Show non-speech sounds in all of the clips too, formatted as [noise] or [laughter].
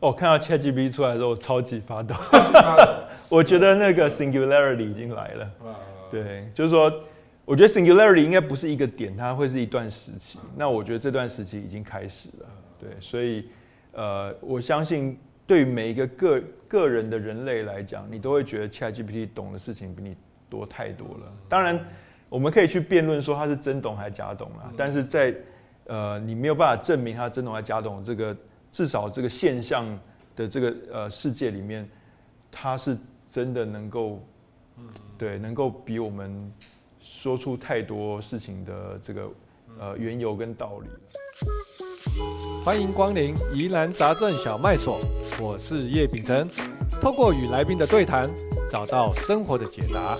哦，看到 ChatGPT 出来的时候，我超级发抖。[laughs] 我觉得那个 Singularity 已经来了。对，就是说，我觉得 Singularity 应该不是一个点，它会是一段时期。那我觉得这段时期已经开始了。对，所以呃，我相信对于每一个个个人的人类来讲，你都会觉得 ChatGPT 懂的事情比你多太多了。当然，我们可以去辩论说它是真懂还是假懂啦。但是在呃，你没有办法证明他真懂还是假懂这个。至少这个现象的这个呃世界里面，它是真的能够，对，能够比我们说出太多事情的这个呃缘由跟道理。欢迎光临疑难杂症小卖所，我是叶秉成，透过与来宾的对谈，找到生活的解答。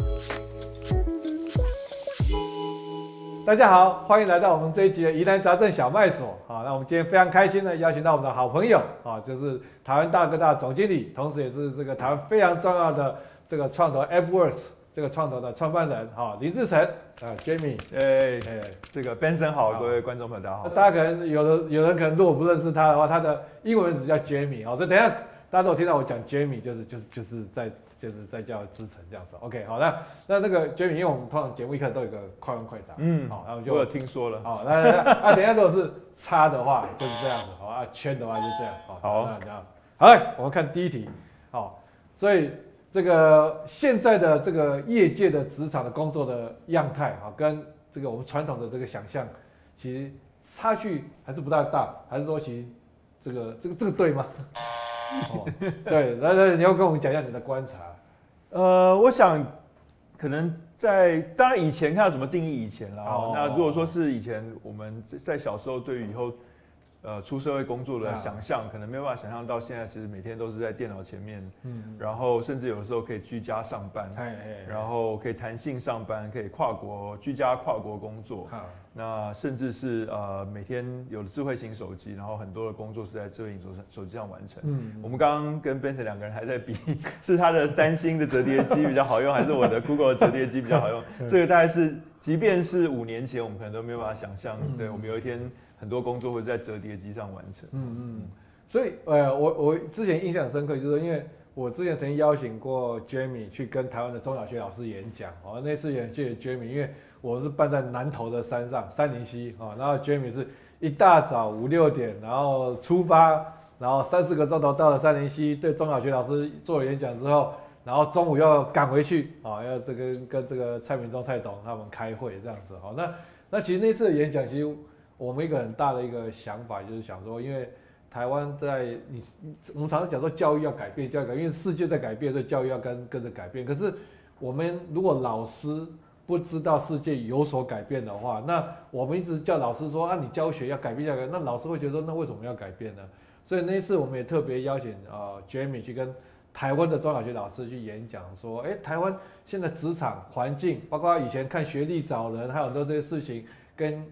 大家好，欢迎来到我们这一集的疑难杂症小卖所。好，那我们今天非常开心的邀请到我们的好朋友啊，就是台湾大哥大总经理，同时也是这个台湾非常重要的这个创投 AppWorks 这个创投的创办人哈林志成啊 Jamie，哎哎，这个 Benson 好，各位观众朋友大家好。大家可能有的有人可能如果不认识他的话，他的英文名字叫 Jamie 啊，所以等一下大家都听到我讲 Jamie，就是就是就是在。就是在叫支撑这样子，OK，好，那那那个 Jamie，因为我们通常节目一开始都有个快问快答，嗯，好，然后就我有听说了，好，那那啊，等一下如果是叉的话就是这样子，好啊，圈的话就这样，好，好，那这样，好来，我们看第一题，好，所以这个现在的这个业界的职场的工作的样态啊，跟这个我们传统的这个想象，其实差距还是不大大，还是说其实这个这个这个对吗？哦，对，[laughs] 来来，你要跟我们讲一下你的观察。呃，我想可能在当然以前看到怎么定义以前啦。哦，那如果说是以前我们在小时候对于以后。呃，出社会工作的想象，可能没有办法想象到现在，其实每天都是在电脑前面，嗯，然后甚至有的时候可以居家上班，然后可以弹性上班，可以跨国居家跨国工作，那甚至是呃每天有了智慧型手机，然后很多的工作是在智慧型手手机上完成。嗯，我们刚刚跟 Benson 两个人还在比，[laughs] 是他的三星的折叠机比较好用，还是我的 Google 的折叠机比较好用？[laughs] 这个大概是，即便是五年前，我们可能都没有办法想象，对我们有一天。很多工作会在折叠机上完成。嗯嗯，所以呃，我我之前印象深刻，就是因为我之前曾经邀请过 Jamie 去跟台湾的中小学老师演讲。哦，那次也谢谢 Jamie，因为我是办在南投的山上三林溪。哦，然后 Jamie 是一大早五六点，然后出发，然后三四个钟头到了三林溪，对中小学老师做了演讲之后，然后中午要赶回去，啊，要这跟跟这个蔡明忠、蔡董他们开会这样子。好，那那其实那次的演讲其实。我们一个很大的一个想法就是想说，因为台湾在你，我们常常讲说教育要改变，教育改变，因为世界在改变，所以教育要跟跟着改变。可是我们如果老师不知道世界有所改变的话，那我们一直叫老师说啊，你教学要改变，教育，那老师会觉得说，那为什么要改变呢？所以那一次我们也特别邀请啊 Jamie 去跟台湾的中小学老师去演讲，说，哎，台湾现在职场环境，包括以前看学历找人，还有很多这些事情跟。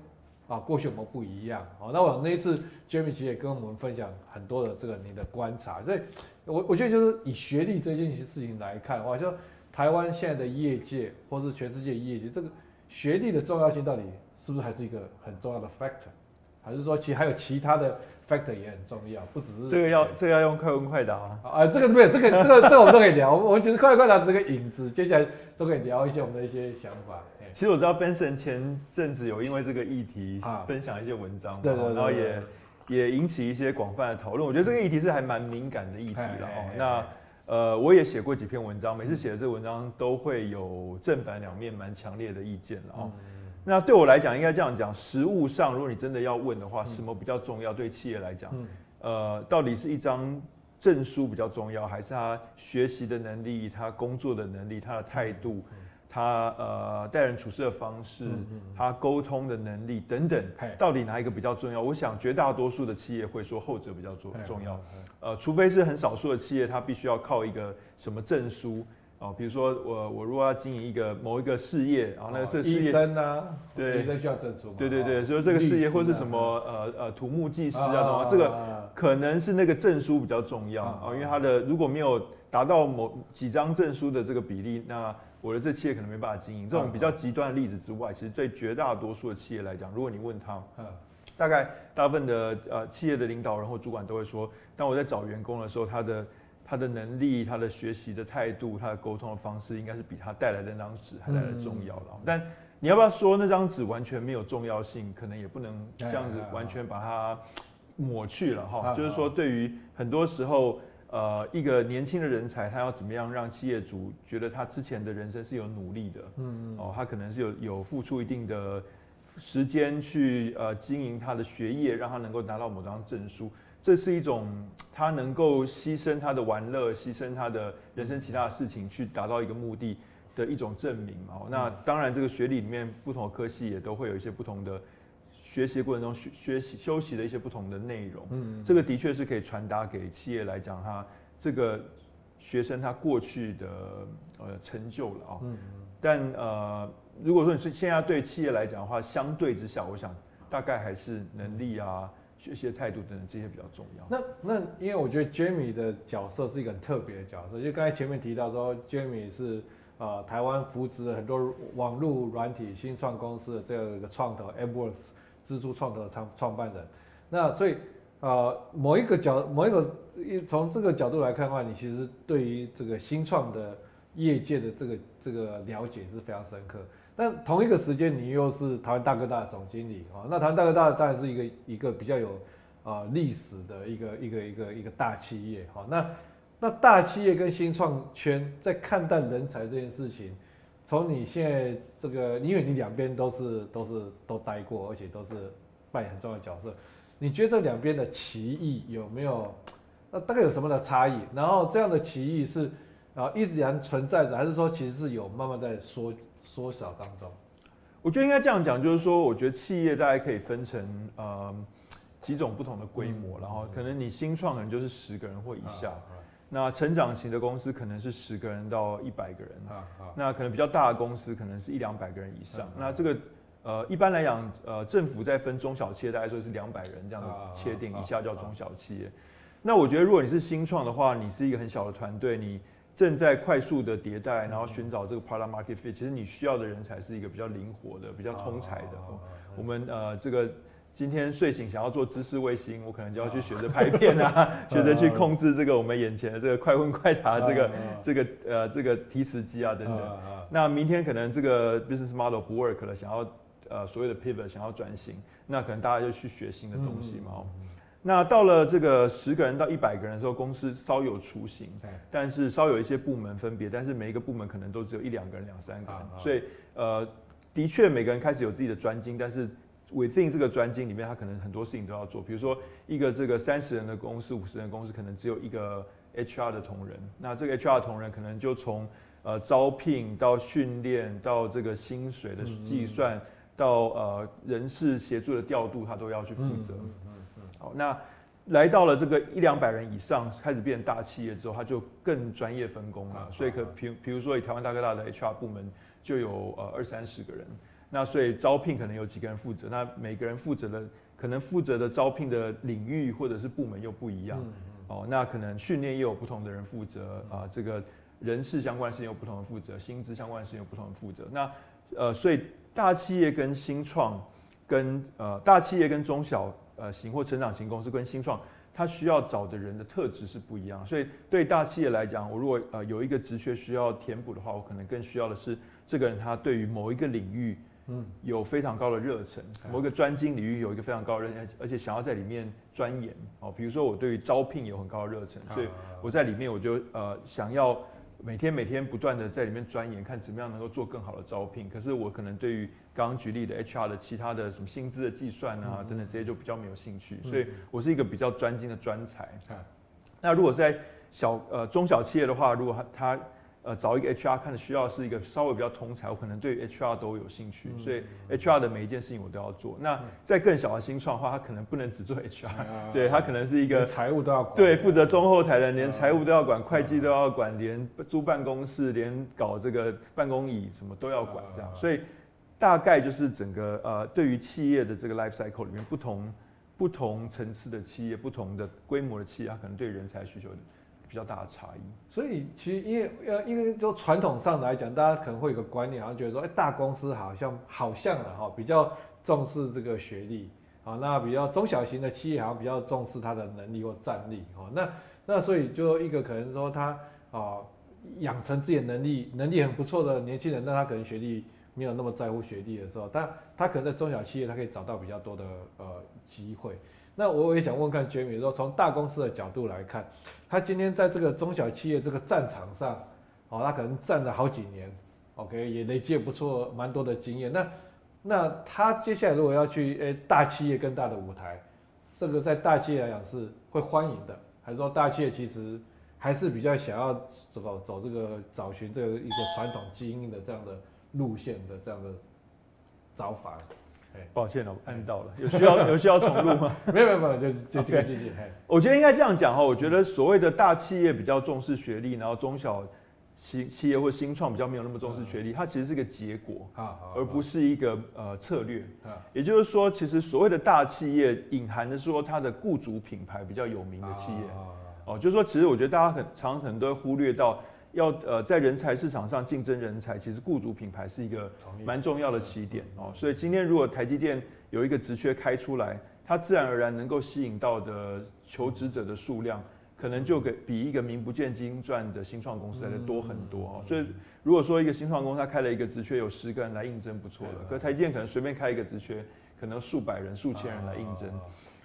啊，过去我们不一样。好，那我那一次 Jamie 其实也跟我们分享很多的这个你的观察，所以我我觉得就是以学历这件事情来看的话，就台湾现在的业界或是全世界业界，这个学历的重要性到底是不是还是一个很重要的 factor，还是说其实还有其他的 factor 也很重要，不只是这个要这个要用快问快答啊？啊，这个没有，这个这个这个我们都可以聊。我们其实快问快答只是个引子，接下来都可以聊一些我们的一些想法。其实我知道 Benson 前阵子有因为这个议题分享一些文章，对对，然后也也引起一些广泛的讨论。我觉得这个议题是还蛮敏感的议题了哦。那呃，我也写过几篇文章，每次写的这个文章都会有正反两面蛮强烈的意见了哦。那对我来讲，应该这样讲，实务上，如果你真的要问的话，什么比较重要？对企业来讲，呃，到底是一张证书比较重要，还是他学习的能力、他工作的能力、他的态度？他呃待人处事的方式，他沟通的能力等等，到底哪一个比较重要？我想绝大多数的企业会说后者比较重重要。呃，除非是很少数的企业，它必须要靠一个什么证书啊？比如说我我如果要经营一个某一个事业，然后那个是事业，医生啊，对，医生需要证书。对对对，所以这个事业或是什么呃呃土木技师啊什么，这个可能是那个证书比较重要啊，因为他的如果没有达到某几张证书的这个比例，那我的这企业可能没办法经营。这种比较极端的例子之外，其实对绝大多数的企业来讲，如果你问他，大概大部分的呃企业的领导人或主管都会说，当我在找员工的时候，他的他的能力、他的学习的态度、他的沟通的方式，应该是比他带来的那张纸还来的重要的。嗯、但你要不要说那张纸完全没有重要性？可能也不能这样子完全把它抹去了哈。就是说，对于很多时候，呃，一个年轻的人才，他要怎么样让企业主觉得他之前的人生是有努力的？嗯嗯。哦，他可能是有有付出一定的时间去呃经营他的学业，让他能够拿到某张证书。这是一种他能够牺牲他的玩乐，牺牲他的人生其他的事情，去达到一个目的的一种证明哦。那当然，这个学历里面不同的科系也都会有一些不同的学习过程中学学习休息的一些不同的内容。嗯，这个的确是可以传达给企业来讲，他这个学生他过去的呃成就了啊。嗯，但呃，如果说你是现在对企业来讲的话，相对之下，我想大概还是能力啊。学习的态度等等这些比较重要。那那因为我觉得 Jamie 的角色是一个很特别的角色，就刚才前面提到说，Jamie 是呃台湾扶植了很多网络软体新创公司的这个创投，AppWorks 蜘蛛创投的创创办人。那所以呃某一个角某一个从这个角度来看的话，你其实对于这个新创的业界的这个这个了解是非常深刻。但同一个时间，你又是台湾大哥大总经理啊，那台湾大哥大当然是一个一个比较有啊历史的一个一个一个一个大企业哈。那那大企业跟新创圈在看待人才这件事情，从你现在这个，因为你两边都是都是都待过，而且都是扮演很重要的角色，你觉得这两边的歧义有没有？那大概有什么的差异？然后这样的歧义是啊一直然存在着，还是说其实是有慢慢在缩？缩小当中，我觉得应该这样讲，就是说，我觉得企业大概可以分成呃几种不同的规模，嗯、然后可能你新创可能就是十个人或以下，嗯、那成长型的公司可能是十个人到一百个人，嗯、那可能比较大的公司可能是一两百个人以上。嗯、那这个呃一般来讲，呃政府在分中小企业，大概说是两百人这样的切定，一下叫中小企业。那我觉得如果你是新创的话，你是一个很小的团队，你正在快速的迭代，然后寻找这个 product market fit。其实你需要的人才是一个比较灵活的、比较通才的。我们呃，这个今天睡醒想要做知识卫星，我可能就要去学着拍片啊，[laughs] 学着去控制这个我们眼前的这个快问快答这个这个呃这个提词机啊等等。那明天可能这个 business model 不 work 了，想要呃所谓的 pivot 想要转型，那可能大家就去学新的东西嘛。那到了这个十个人到一百个人的时候，公司稍有雏形，但是稍有一些部门分别，但是每一个部门可能都只有一两个人、两三个人，所以呃，的确每个人开始有自己的专精，但是 within 这个专精里面，他可能很多事情都要做。比如说一个这个三十人的公司、五十人的公司，可能只有一个 HR 的同仁，那这个 HR 的同仁可能就从呃招聘到训练到这个薪水的计算，到呃人事协助的调度，他都要去负责。好那来到了这个一两百人以上，开始变大企业之后，他就更专业分工了。所以可比比如说以台湾大哥大的 HR 部门就有呃二三十个人，那所以招聘可能有几个人负责，那每个人负责的可能负责的招聘的领域或者是部门又不一样。哦，那可能训练也有不同的人负责啊，这个人事相关事情有不同的负责，薪资相关事情有不同的负责。那呃，所以大企业跟新创跟呃大企业跟中小。呃，型或成长型公司跟新创，他需要找的人的特质是不一样，所以对大企业来讲，我如果呃有一个职缺需要填补的话，我可能更需要的是这个人他对于某一个领域，嗯，有非常高的热忱，嗯、某一个专精领域有一个非常高的热忱，而且想要在里面钻研哦，比如说我对于招聘有很高的热忱，所以我在里面我就呃想要。每天每天不断的在里面钻研，看怎么样能够做更好的招聘。可是我可能对于刚刚举例的 HR 的其他的什么薪资的计算啊、嗯、等等这些就比较没有兴趣，嗯、所以我是一个比较专精的专才。嗯、那如果在小呃中小企业的话，如果他他。呃，找一个 HR 看的需要是一个稍微比较通才，我可能对 HR 都有兴趣，所以 HR 的每一件事情我都要做。那在更小的新创的话，他可能不能只做 HR，[laughs] 对，他可能是一个财务都要管，对，负责中后台的人，连财务都要管，会计都要管，连租办公室，连搞这个办公椅什么都要管，这样。所以大概就是整个呃，对于企业的这个 life cycle 里面，不同不同层次的企业，不同的规模的企业，它可能对人才需求的。比较大的差异，所以其实因为呃，因为就传统上来讲，大家可能会有个观念，好像觉得说，哎，大公司好像好像的哈，比较重视这个学历，啊，那比较中小型的企业好像比较重视他的能力或战力，哦，那那所以就一个可能说他啊养成自己能力，能力很不错的年轻人，那他可能学历没有那么在乎学历的时候，但他可能在中小企业他可以找到比较多的呃机会。那我也想问看 Jamie 说，从大公司的角度来看，他今天在这个中小企业这个战场上，哦，他可能战了好几年，OK，也累积不错蛮多的经验。那那他接下来如果要去诶、大企业更大的舞台，这个在大企业来讲是会欢迎的，还是说大企业其实还是比较想要走走这个找寻这个一个传统基因的这样的路线的这样的找法？抱歉了，我按到了，[laughs] 有需要 [laughs] 有需要重录吗？[laughs] 没有没有没有，就就这个继续。我觉得应该这样讲哈，我觉得所谓的大企业比较重视学历，然后中小企企业或新创比较没有那么重视学历，它其实是个结果，而不是一个呃策略。也就是说，其实所谓的大企业隐含的说它的雇主品牌比较有名的企业，哦，就是说，其实我觉得大家很常很多都会忽略到。要呃在人才市场上竞争人才，其实雇主品牌是一个蛮重要的起点哦。所以今天如果台积电有一个职缺开出来，它自然而然能够吸引到的求职者的数量，可能就给比一个名不见经传的新创公司来的多很多哦。所以如果说一个新创公司它开了一个职缺，有十个人来应征不错了，可台积电可能随便开一个职缺，可能数百人、数千人来应征。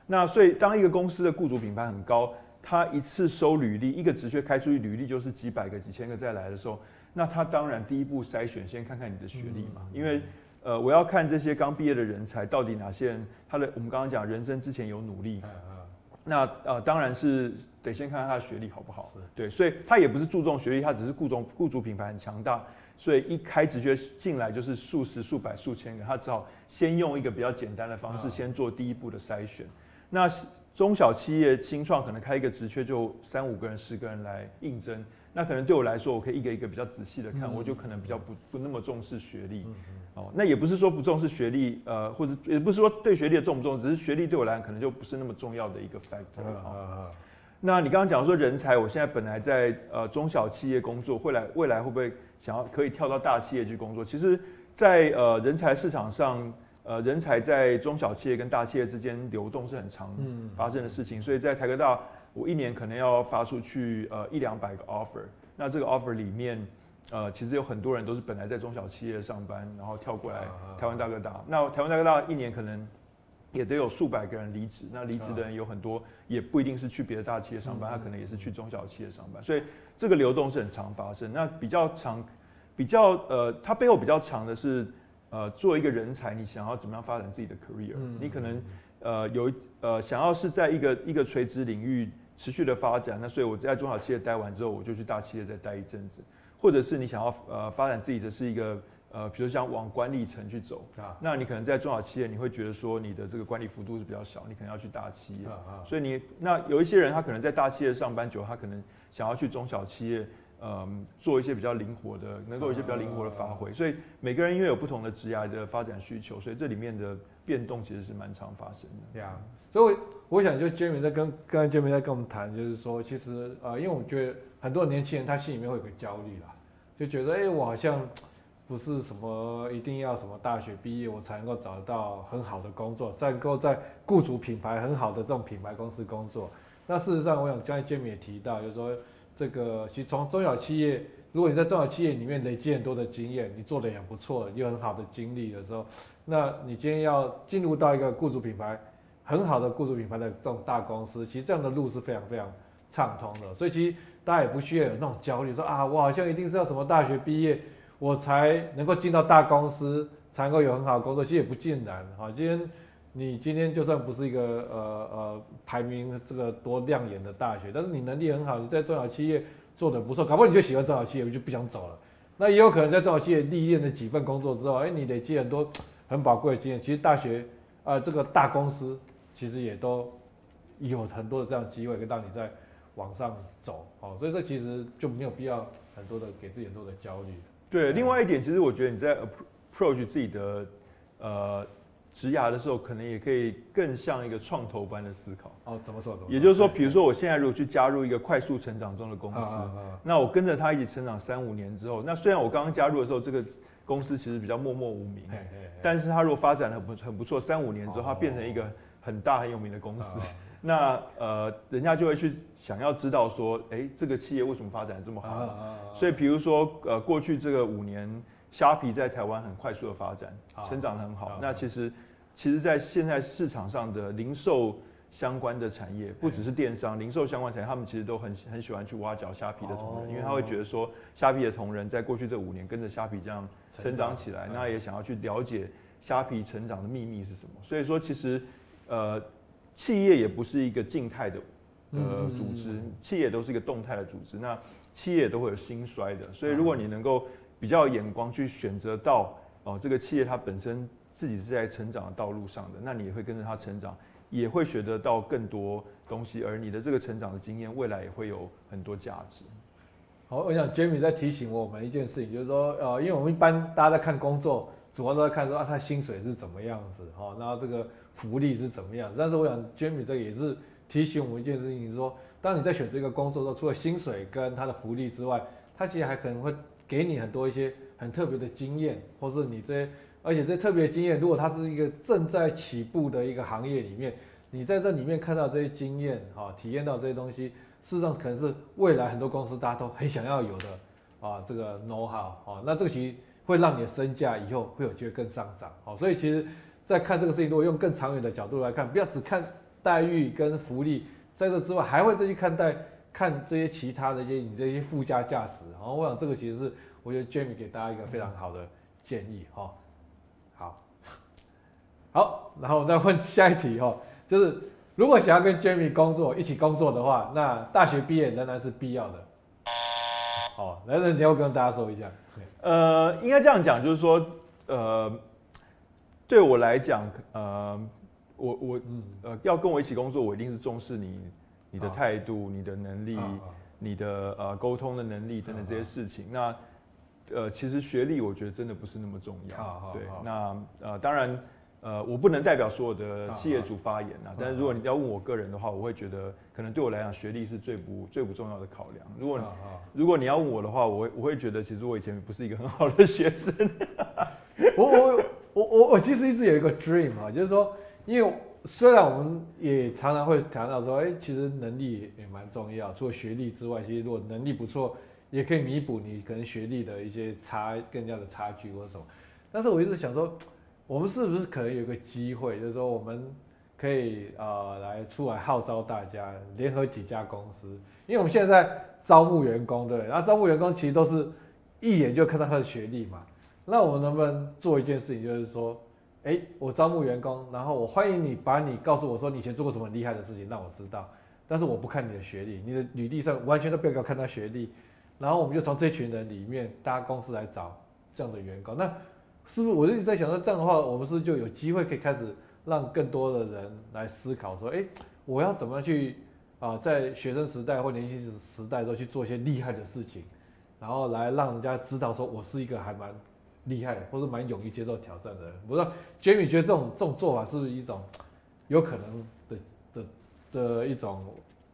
那所以当一个公司的雇主品牌很高。他一次收履历，一个职缺开出去，履历就是几百个、几千个再来的时候，那他当然第一步筛选，先看看你的学历嘛，因为呃，我要看这些刚毕业的人才到底哪些人，他的我们刚刚讲人生之前有努力，那呃当然是得先看看他的学历好不好，对，所以他也不是注重学历，他只是雇主雇主品牌很强大，所以一开职缺进来就是数十、数百、数千个，他只好先用一个比较简单的方式先做第一步的筛选，那。中小企业新创可能开一个职缺就三五个人、十个人来应征，那可能对我来说，我可以一个一个比较仔细的看，嗯、我就可能比较不不那么重视学历。哦，那也不是说不重视学历，呃，或者也不是说对学历的重不重视，只是学历对我来讲可能就不是那么重要的一个 factor。嗯嗯嗯、那你刚刚讲说人才，我现在本来在呃中小企业工作，未来未来会不会想要可以跳到大企业去工作？其实在，在呃人才市场上。呃，人才在中小企业跟大企业之间流动是很常发生的事情，嗯、所以在台科大，我一年可能要发出去呃一两百个 offer。那这个 offer 里面，呃，其实有很多人都是本来在中小企业上班，然后跳过来台湾大哥大。那台湾大哥大一年可能也得有数百个人离职，那离职的人有很多，也不一定是去别的大企业上班，他可能也是去中小企业上班。所以这个流动是很常发生。那比较长，比较呃，它背后比较长的是。呃，做一个人才，你想要怎么样发展自己的 career？嗯，你可能呃有呃想要是在一个一个垂直领域持续的发展，那所以我在中小企业待完之后，我就去大企业再待一阵子，或者是你想要呃发展自己的是一个呃，比如想往管理层去走啊，那你可能在中小企业你会觉得说你的这个管理幅度是比较小，你可能要去大企业，啊，所以你那有一些人他可能在大企业上班久，他可能想要去中小企业。嗯，做一些比较灵活的，能够有一些比较灵活的发挥，所以每个人因为有不同的职涯的发展需求，所以这里面的变动其实是蛮常发生的。对啊，所以我想就 Jamie 在跟刚才 Jamie 在跟我们谈，就是说其实呃，因为我觉得很多年轻人他心里面会有个焦虑啦，就觉得哎、欸，我好像不是什么一定要什么大学毕业我才能够找得到很好的工作，才能够在雇主品牌很好的这种品牌公司工作。那事实上，我想刚才 Jamie 也提到，就是说。这个其实从中小企业，如果你在中小企业里面累积很多的经验，你做的也不错，有很好的经历的时候，那你今天要进入到一个雇主品牌很好的雇主品牌的这种大公司，其实这样的路是非常非常畅通的。所以其实大家也不需要有那种焦虑，说啊，我好像一定是要什么大学毕业，我才能够进到大公司，才能够有很好的工作。其实也不尽然。哈，今天。你今天就算不是一个呃呃排名这个多亮眼的大学，但是你能力很好，你在中小企业做得不错，搞不好你就喜欢中小企业，你就不想走了。那也有可能在中小企业历练了几份工作之后，哎、欸，你累积很多很宝贵的经验。其实大学啊、呃，这个大公司其实也都有很多的这样的机会，可以让你在往上走。哦，所以这其实就没有必要很多的给自己很多的焦虑。对，另外一点，其实我觉得你在 approach 自己的呃。职涯的时候，可能也可以更像一个创投般的思考。哦，怎么说？也就是说，比如说，我现在如果去加入一个快速成长中的公司，那我跟着他一起成长三五年之后，那虽然我刚刚加入的时候，这个公司其实比较默默无名，但是他如果发展的很不很不错，三五年之后，他变成一个很大很有名的公司，那呃，人家就会去想要知道说，哎，这个企业为什么发展这么好？所以比如说，呃，过去这个五年，虾皮在台湾很快速的发展，成长得很好。那其实，其实，在现在市场上的零售相关的产业，不只是电商，零售相关产业，他们其实都很很喜欢去挖角虾皮的同仁，因为他会觉得说，虾皮的同仁在过去这五年跟着虾皮这样成长起来，那也想要去了解。虾皮成长的秘密是什么？所以说，其实，呃，企业也不是一个静态的呃组织，企业都是一个动态的组织。那企业都会有兴衰的，所以如果你能够比较眼光去选择到哦，这个企业它本身自己是在成长的道路上的，那你也会跟着它成长，也会学得到更多东西，而你的这个成长的经验，未来也会有很多价值。好，我想 Jamie 在提醒我们一件事情，就是说，呃，因为我们一般大家在看工作。主要都在看说啊，他薪水是怎么样子，哈，然后这个福利是怎么样。但是我想，Jamie 这个也是提醒我们一件事情，是说，当你在选择一个工作的时候，除了薪水跟他的福利之外，他其实还可能会给你很多一些很特别的经验，或是你这些，而且这特别经验，如果它是一个正在起步的一个行业里面，你在这里面看到这些经验，哈，体验到这些东西，事实上可能是未来很多公司大家都很想要有的，啊，这个 know how，啊，那这个其实。会让你的身价以后会有机会更上涨，好，所以其实，在看这个事情，如果用更长远的角度来看，不要只看待遇跟福利，在这之外，还会再去看待看这些其他的一些你这些附加价值，然后我想这个其实是我觉得 Jamie 给大家一个非常好的建议，哈，好，[laughs] 好，然后我再问下一题，哈，就是如果想要跟 Jamie 工作一起工作的话，那大学毕业仍然是必要的，好，来，那你要跟大家说一下。呃，应该这样讲，就是说，呃，对我来讲，呃，我我呃要跟我一起工作，我一定是重视你你的态度、你的能力、你的呃沟通的能力等等这些事情。那呃，其实学历我觉得真的不是那么重要。对，那呃，当然。呃，我不能代表所有的企业主发言啊，但是如果你要问我个人的话，我会觉得可能对我来讲，学历是最不最不重要的考量。如果如果你要问我的话，我会我会觉得其实我以前不是一个很好的学生。[laughs] 我我我我我其实一直有一个 dream 啊，就是说，因为虽然我们也常常会谈到说，哎，其实能力也蛮重要，除了学历之外，其实如果能力不错，也可以弥补你可能学历的一些差更加的差距或什么。但是我一直想说。我们是不是可能有个机会，就是说我们可以呃来出来号召大家联合几家公司，因为我们现在在招募员工，对，然后招募员工其实都是一眼就看到他的学历嘛。那我们能不能做一件事情，就是说，哎，我招募员工，然后我欢迎你把你告诉我说你以前做过什么厉害的事情，让我知道。但是我不看你的学历，你的履历上完全都不要给我看他学历。然后我们就从这群人里面，大家公司来找这样的员工。那是不是我就一直在想说，这样的话，我们是不是就有机会可以开始让更多的人来思考说，哎，我要怎么样去啊，在学生时代或年轻时代都去做一些厉害的事情，然后来让人家知道说我是一个还蛮厉害，或是蛮勇于接受挑战的人。不知道 Jamie 觉得这种这种做法是不是一种有可能的的的一种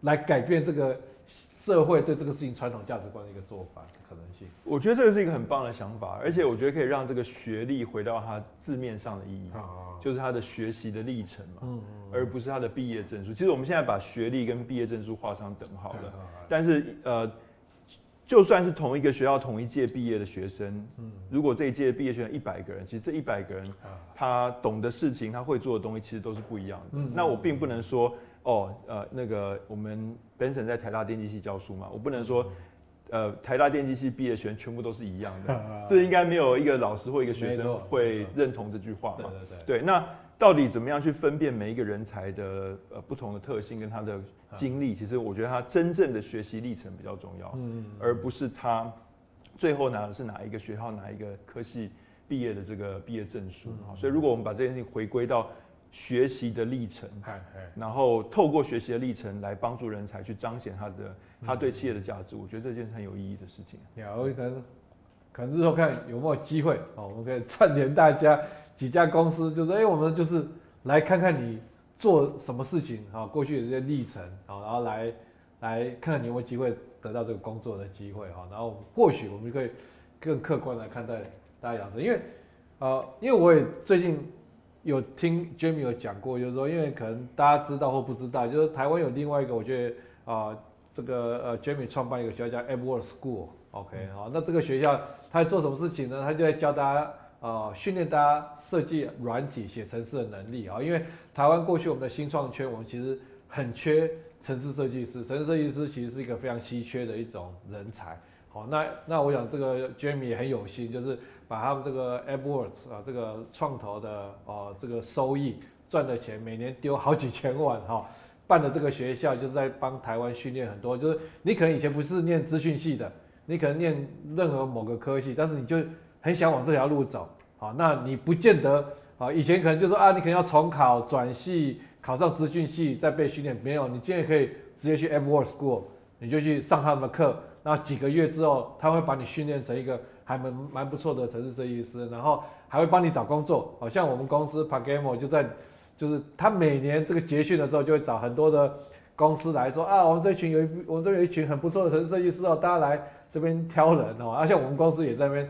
来改变这个社会对这个事情传统价值观的一个做法？可能性，我觉得这个是一个很棒的想法，而且我觉得可以让这个学历回到它字面上的意义，就是他的学习的历程嘛，而不是他的毕业证书。其实我们现在把学历跟毕业证书画上等号了，但是呃，就算是同一个学校同一届毕业的学生，如果这一届毕业学生一百个人，其实这一百个人他懂的事情，他会做的东西，其实都是不一样的。那我并不能说哦，呃，那个我们 Benson 在台大电机系教书嘛，我不能说。呃，台大电机系毕业学生全部都是一样的，[laughs] 这应该没有一个老师或一个学生会认同这句话嘛？对对对。对，那到底怎么样去分辨每一个人才的呃不同的特性跟他的经历？其实我觉得他真正的学习历程比较重要，嗯，而不是他最后拿的是哪一个学校哪一个科系毕业的这个毕业证书。所以如果我们把这件事情回归到。学习的历程，然后透过学习的历程来帮助人才去彰显他的他对企业的价值，我觉得这件是很有意义的事情。可能可能日后看有没有机会哦，我们可以串联大家几家公司，就是哎，我们就是来看看你做什么事情啊，过去的这些历程啊，然后来来看看你有没有机会得到这个工作的机会哈，然后或许我们可以更客观来看待大家养成，因为呃，因为我也最近。有听 Jamie 有讲过，就是说，因为可能大家知道或不知道，就是台湾有另外一个，我觉得啊、呃，这个呃 Jamie 创办一个学校叫 AppWorks School，OK，、okay, 好，那这个学校他在做什么事情呢？他就在教大家啊，训、练大家设计软体、写程式的能力啊。因为台湾过去我们的新创圈，我们其实很缺程式设计师，程式设计师其实是一个非常稀缺的一种人才。好，那那我想这个 Jamie 也很有心，就是。把他们这个 AppWorks 啊，这个创投的啊，这个收益赚的钱，每年丢好几千万哈，办的这个学校就是在帮台湾训练很多，就是你可能以前不是念资讯系的，你可能念任何某个科系，但是你就很想往这条路走，好，那你不见得啊，以前可能就说啊，你可能要重考转系，考上资讯系再被训练，没有，你现在可以直接去 a v o r School，你就去上他们的课，然后几个月之后，他会把你训练成一个。还蛮蛮不错的城市设计师，然后还会帮你找工作，好像我们公司 PaGamO 就在，就是他每年这个结训的时候就会找很多的公司来说啊，我们这群有一我们这有一群很不错的城市设计师哦，大家来这边挑人哦，而且我们公司也在那边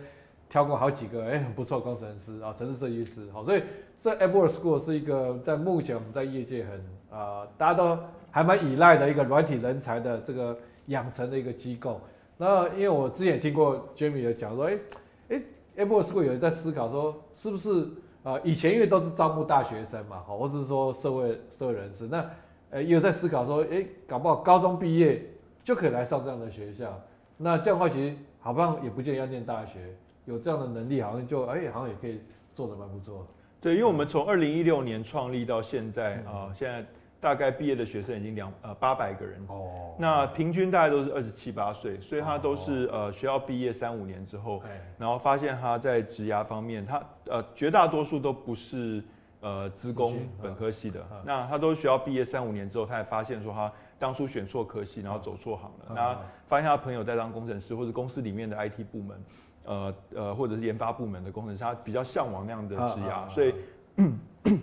挑过好几个哎很不错工程师啊，城市设计师，好，所以这 AppWorks School 是一个在目前我们在业界很啊、大家都还蛮依赖的一个软体人才的这个养成的一个机构。那因为我之前也听过 Jamie 的讲说，哎、欸，哎，AppWorks School 有人在思考说，是不是啊、以前因为都是招募大学生嘛，好，或是说社会社会人士，那呃，也有在思考说，哎、搞不好高中毕业就可以来上这样的学校。那这样的话，其实好像也不见得要念大学，有这样的能力，好像就哎、欸，好像也可以做的蛮不错。对，因为我们从二零一六年创立到现在啊、呃，现在。大概毕业的学生已经两呃八百个人。哦，那平均大概都是二十七八岁，所以他都是呃学校毕业三五年之后，然后发现他在职涯方面，他呃绝大多数都不是呃资工本科系的，那他都是学校毕业三五年之后，他才发现说他当初选错科系，然后走错行了，那发现他朋友在当工程师或者公司里面的 IT 部门，呃呃或者是研发部门的工程师，他比较向往那样的职涯，所以。[coughs]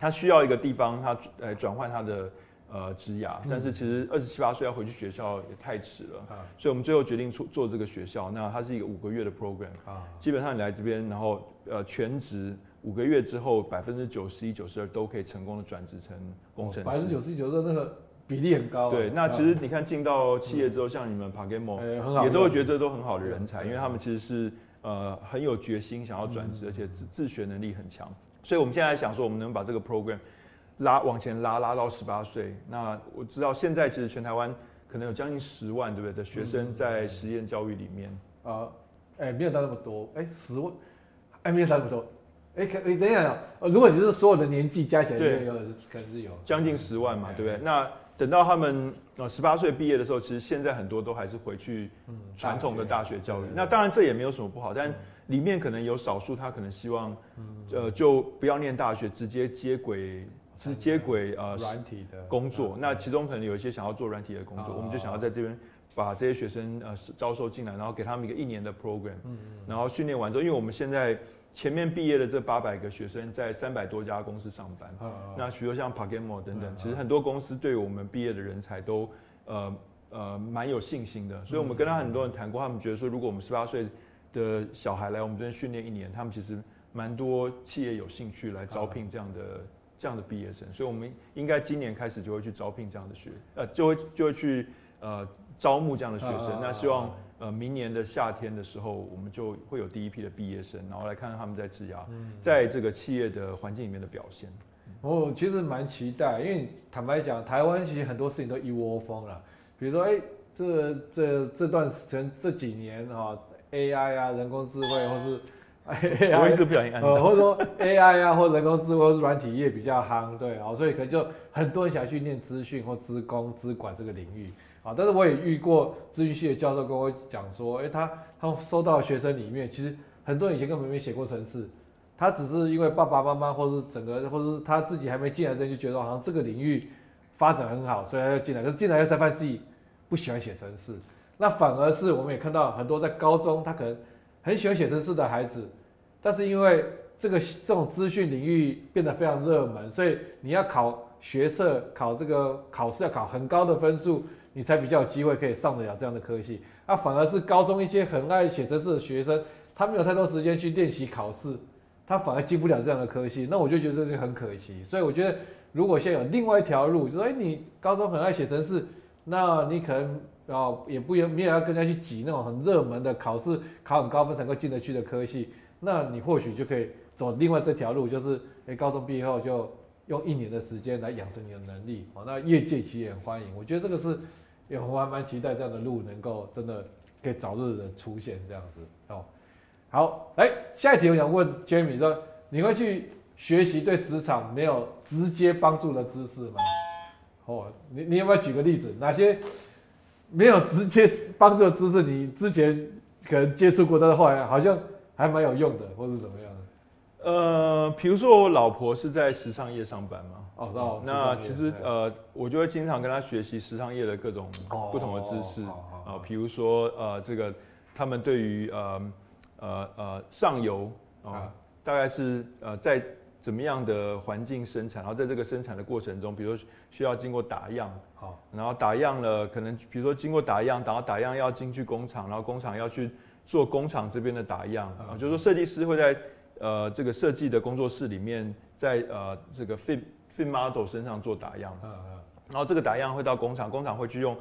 他需要一个地方，他呃转换他的呃职涯，但是其实二十七八岁要回去学校也太迟了，嗯、所以我们最后决定做做这个学校。那它是一个五个月的 program，啊，基本上你来这边，然后呃全职五个月之后，百分之九十一、九十二都可以成功的转职成工程师。百分之九十一、九十二那个比例很高。对，那其实你看进到企业之后，嗯、像你们 PaGamO、欸、也都会觉得这都很好的人才，因为他们其实是呃很有决心想要转职，嗯、而且自自学能力很强。所以我们现在想说，我们能把这个 program 拉往前拉，拉到十八岁。那我知道现在其实全台湾可能有将近十万，对不对？的学生在实验教育里面。啊、嗯，哎、没有到那么多，哎、欸，十万，哎、欸，没有到那么多，哎、欸，可，你等一下，如果你是所有的年纪加起来，对，有可能是有将近十万嘛，对不对？那等到他们呃十八岁毕业的时候，其实现在很多都还是回去传统的大学教育。那当然这也没有什么不好，但。里面可能有少数，他可能希望，呃，就不要念大学，直接接轨，直接轨呃软体的工作。那其中可能有一些想要做软体的工作，我们就想要在这边把这些学生呃招收进来，然后给他们一个一年的 program，然后训练完之后，因为我们现在前面毕业的这八百个学生在三百多家公司上班，那比如像 PaGamO 等等，其实很多公司对我们毕业的人才都呃呃蛮有信心的，所以我们跟他很多人谈过，他们觉得说，如果我们十八岁。的小孩来我们这边训练一年，他们其实蛮多企业有兴趣来招聘这样的、啊、这样的毕业生，所以我们应该今年开始就会去招聘这样的学，呃，就会就会去呃招募这样的学生。啊、那希望呃明年的夏天的时候，我们就会有第一批的毕业生，然后来看看他们在职涯，在这个企业的环境里面的表现。我其实蛮期待，因为坦白讲，台湾其实很多事情都一窝蜂了，比如说哎、欸，这这这段时间这几年啊。AI 啊，人工智慧，或是 [laughs] AI，我一直不小心按到，呃，或者说 AI 啊，或人工智慧，或是软体业比较夯，对啊，所以可能就很多人想去念资讯或资工、资管这个领域啊。但是我也遇过资讯系的教授跟我讲说，哎、欸，他他收到学生里面，其实很多人以前根本没写过程式，他只是因为爸爸妈妈或是整个，或是他自己还没进来之前就觉得好像这个领域发展很好，所以他就进来，可是进来又才发现自己不喜欢写程式。那反而是我们也看到很多在高中，他可能很喜欢写程式的孩子，但是因为这个这种资讯领域变得非常热门，所以你要考学测，考这个考试要考很高的分数，你才比较有机会可以上得了这样的科系。那反而是高中一些很爱写程式的学生，他没有太多时间去练习考试，他反而进不了这样的科系，那我就觉得这是很可惜。所以我觉得，如果现在有另外一条路，就说，哎，你高中很爱写程式，那你可能啊也不用没有要跟人家去挤那种很热门的考试，考很高分才能够进得去的科系，那你或许就可以走另外这条路，就是哎，高中毕业后就用一年的时间来养成你的能力，哦，那业界其实也很欢迎。我觉得这个是，也我还蛮期待这样的路能够真的可以早日的出现这样子哦。好，来下一题，我想问 Jamie 说，你会去学习对职场没有直接帮助的知识吗？哦，你你有没有举个例子？哪些没有直接帮助的知识，你之前可能接触过，但是后来好像还蛮有用的，或是怎么样的？呃，比如说我老婆是在时尚业上班嘛，哦，哦那其实呃，我就会经常跟他学习时尚业的各种不同的知识啊，比如说呃，这个他们对于呃。呃呃，上游啊，大概是呃在怎么样的环境生产，然后在这个生产的过程中，比如说需要经过打样，好，然后打样了，可能比如说经过打样，然后打样要进去工厂，然后工厂要去做工厂这边的打样啊，就是说设计师会在呃这个设计的工作室里面，在呃这个 fit fit model 身上做打样，然后这个打样会到工厂，工厂会去用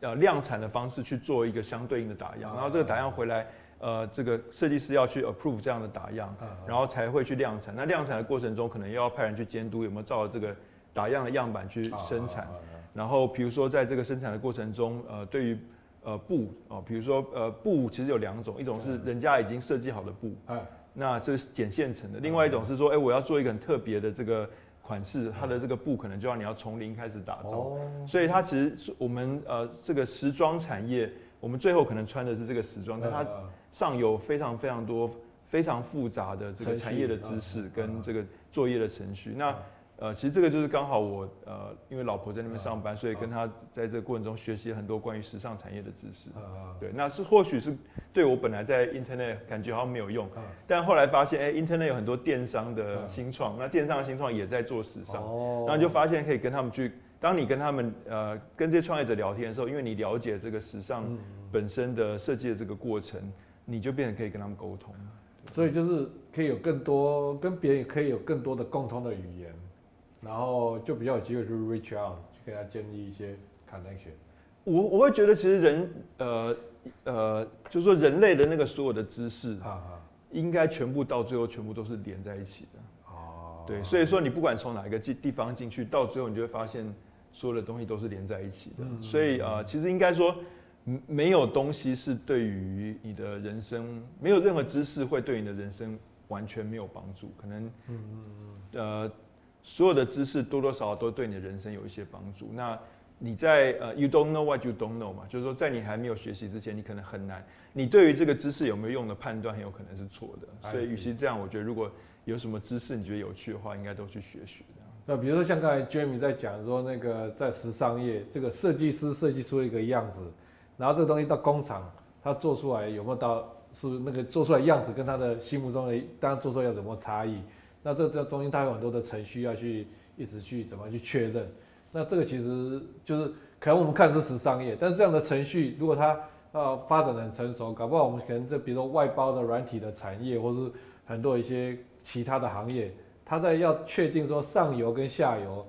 呃量产的方式去做一个相对应的打样，然后这个打样回来。呃，这个设计师要去 approve 这样的打样，然后才会去量产。那量产的过程中，可能又要派人去监督有没有照着这个打样的样板去生产。然后，比如说在这个生产的过程中，呃，对于呃布哦，比如说呃布其实有两种，一种是人家已经设计好的布，那这是剪现成的；另外一种是说，哎，我要做一个很特别的这个款式，它的这个布可能就要你要从零开始打造。所以它其实是我们呃这个时装产业，我们最后可能穿的是这个时装，但它上有非常非常多非常复杂的这个产业的知识跟这个作业的程序。那呃，其实这个就是刚好我呃，因为老婆在那边上班，所以跟她在这个过程中学习很多关于时尚产业的知识。对，那是或许是对我本来在 Internet 感觉好像没有用，但后来发现，哎，Internet 有很多电商的新创，那电商的新创也在做时尚，然后就发现可以跟他们去。当你跟他们呃跟这些创业者聊天的时候，因为你了解这个时尚本身的设计的这个过程。你就变得可以跟他们沟通，所以就是可以有更多跟别人也可以有更多的共通的语言，然后就比较有机会去 reach out 去跟他建立一些 connection。我我会觉得其实人呃呃就是说人类的那个所有的知识，应该全部到最后全部都是连在一起的。哦，对，所以说你不管从哪一个地地方进去，到最后你就会发现所有的东西都是连在一起的。所以呃其实应该说。没有东西是对于你的人生，没有任何知识会对你的人生完全没有帮助。可能，嗯呃，所有的知识多多少少都对你的人生有一些帮助。那你在呃，you don't know what you don't know 嘛，就是说在你还没有学习之前，你可能很难，你对于这个知识有没有用的判断很有可能是错的。所以，与其这样，我觉得如果有什么知识你觉得有趣的话，应该都去学学。那比如说像刚才 Jamie 在讲说，那个在时尚业，这个设计师设计出了一个样子。然后这个东西到工厂，他做出来有没有到是那个做出来样子跟他的心目中的当然做出来有没有差异？那这这中间它有很多的程序要去一直去怎么去确认？那这个其实就是可能我们看是时尚业，但是这样的程序如果它呃发展的很成熟，搞不好我们可能就比如说外包的软体的产业，或是很多一些其他的行业，它在要确定说上游跟下游。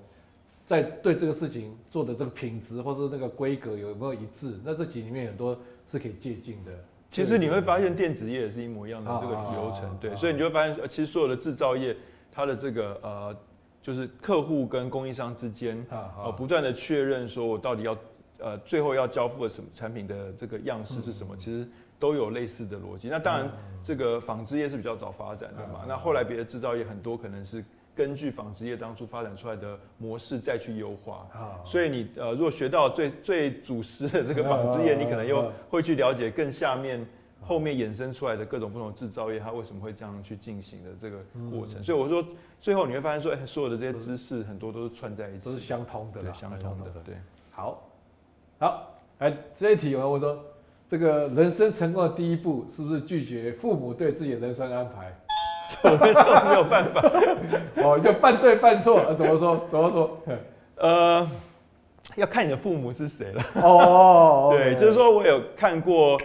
在对这个事情做的这个品质或是那个规格有没有一致？那这几里面很多是可以借鉴的。其实你会发现电子业也是一模一样的这个流程，对，所以你就会发现，其实所有的制造业，它的这个呃，就是客户跟供应商之间，呃，不断的确认说我到底要呃，最后要交付的什么产品的这个样式是什么，其实都有类似的逻辑。那当然，这个纺织业是比较早发展的嘛，那后来别的制造业很多可能是。根据纺织业当初发展出来的模式再去优化，所以你呃，如果学到最最祖师的这个纺织业，你可能又会去了解更下面后面衍生出来的各种不同制造业，它为什么会这样去进行的这个过程。所以我说，最后你会发现说，哎，所有的这些知识很多都是串在一起，都是相通的，对，相通的，对。好，好，哎，这一题我说，这个人生成功的第一步是不是拒绝父母对自己的人生安排？我们就没有办法，[laughs] 哦，就半对半错，怎么说？怎么说？呃，要看你的父母是谁了。哦，对，就是说我有看过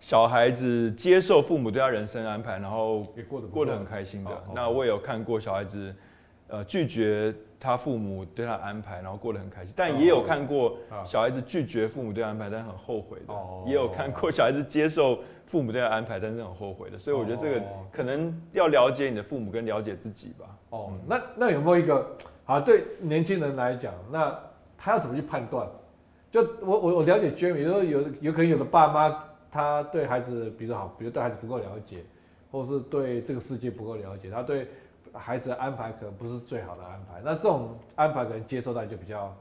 小孩子接受父母对他人生安排，然后也过得过得很开心的。那我也有看过小孩子，呃，拒绝他父母对他安排，然后过得很开心。但也有看过小孩子拒绝父母对他安排，但很后悔的。也有看过小孩子接受父母对他安排，但是很后悔的。所以我觉得这个可能要了解你的父母跟了解自己吧。哦，那那有没有一个好对年轻人来讲，那他要怎么去判断？就我我我了解 Jamie，说有有可能有的爸妈。他对孩子比较好，比如对孩子不够了解，或是对这个世界不够了解，他对孩子的安排可能不是最好的安排。那这种安排可能接受到就比较，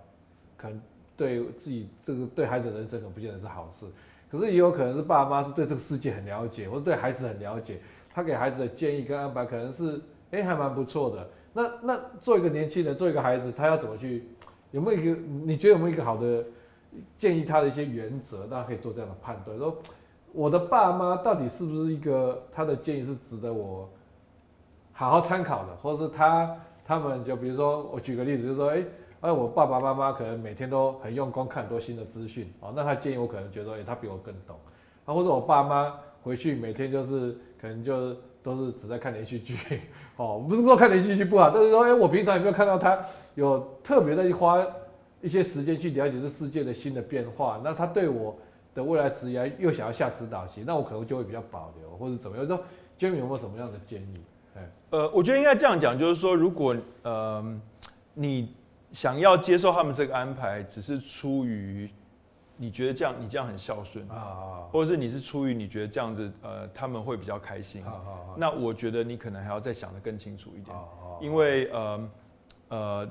可能对自己这个对孩子的人生可能不见得是好事。可是也有可能是爸妈是对这个世界很了解，或者对孩子很了解，他给孩子的建议跟安排可能是哎、还蛮不错的。那那做一个年轻人，做一个孩子，他要怎么去？有没有一个你觉得有没有一个好的建议他的一些原则，大家可以做这样的判断？说。我的爸妈到底是不是一个他的建议是值得我好好参考的，或者是他他们就比如说我举个例子，就是说，哎，哎，我爸爸妈妈可能每天都很用功看很多新的资讯，哦，那他建议我可能觉得，哎，他比我更懂，啊，或者我爸妈回去每天就是可能就都是只在看连续剧，[laughs] 哦，不是说看连续剧不好，但是说，哎，我平常有没有看到他有特别的花一些时间去了解这世界的新的变化？那他对我。的未来职业又想要下指导棋，那我可能就会比较保留，或者怎么样？说 Jamie 有没有什么样的建议？呃，我觉得应该这样讲，就是说，如果呃你想要接受他们这个安排，只是出于你觉得这样你这样很孝顺啊，或者是你是出于你觉得这样子呃他们会比较开心，那我觉得你可能还要再想得更清楚一点，因为呃呃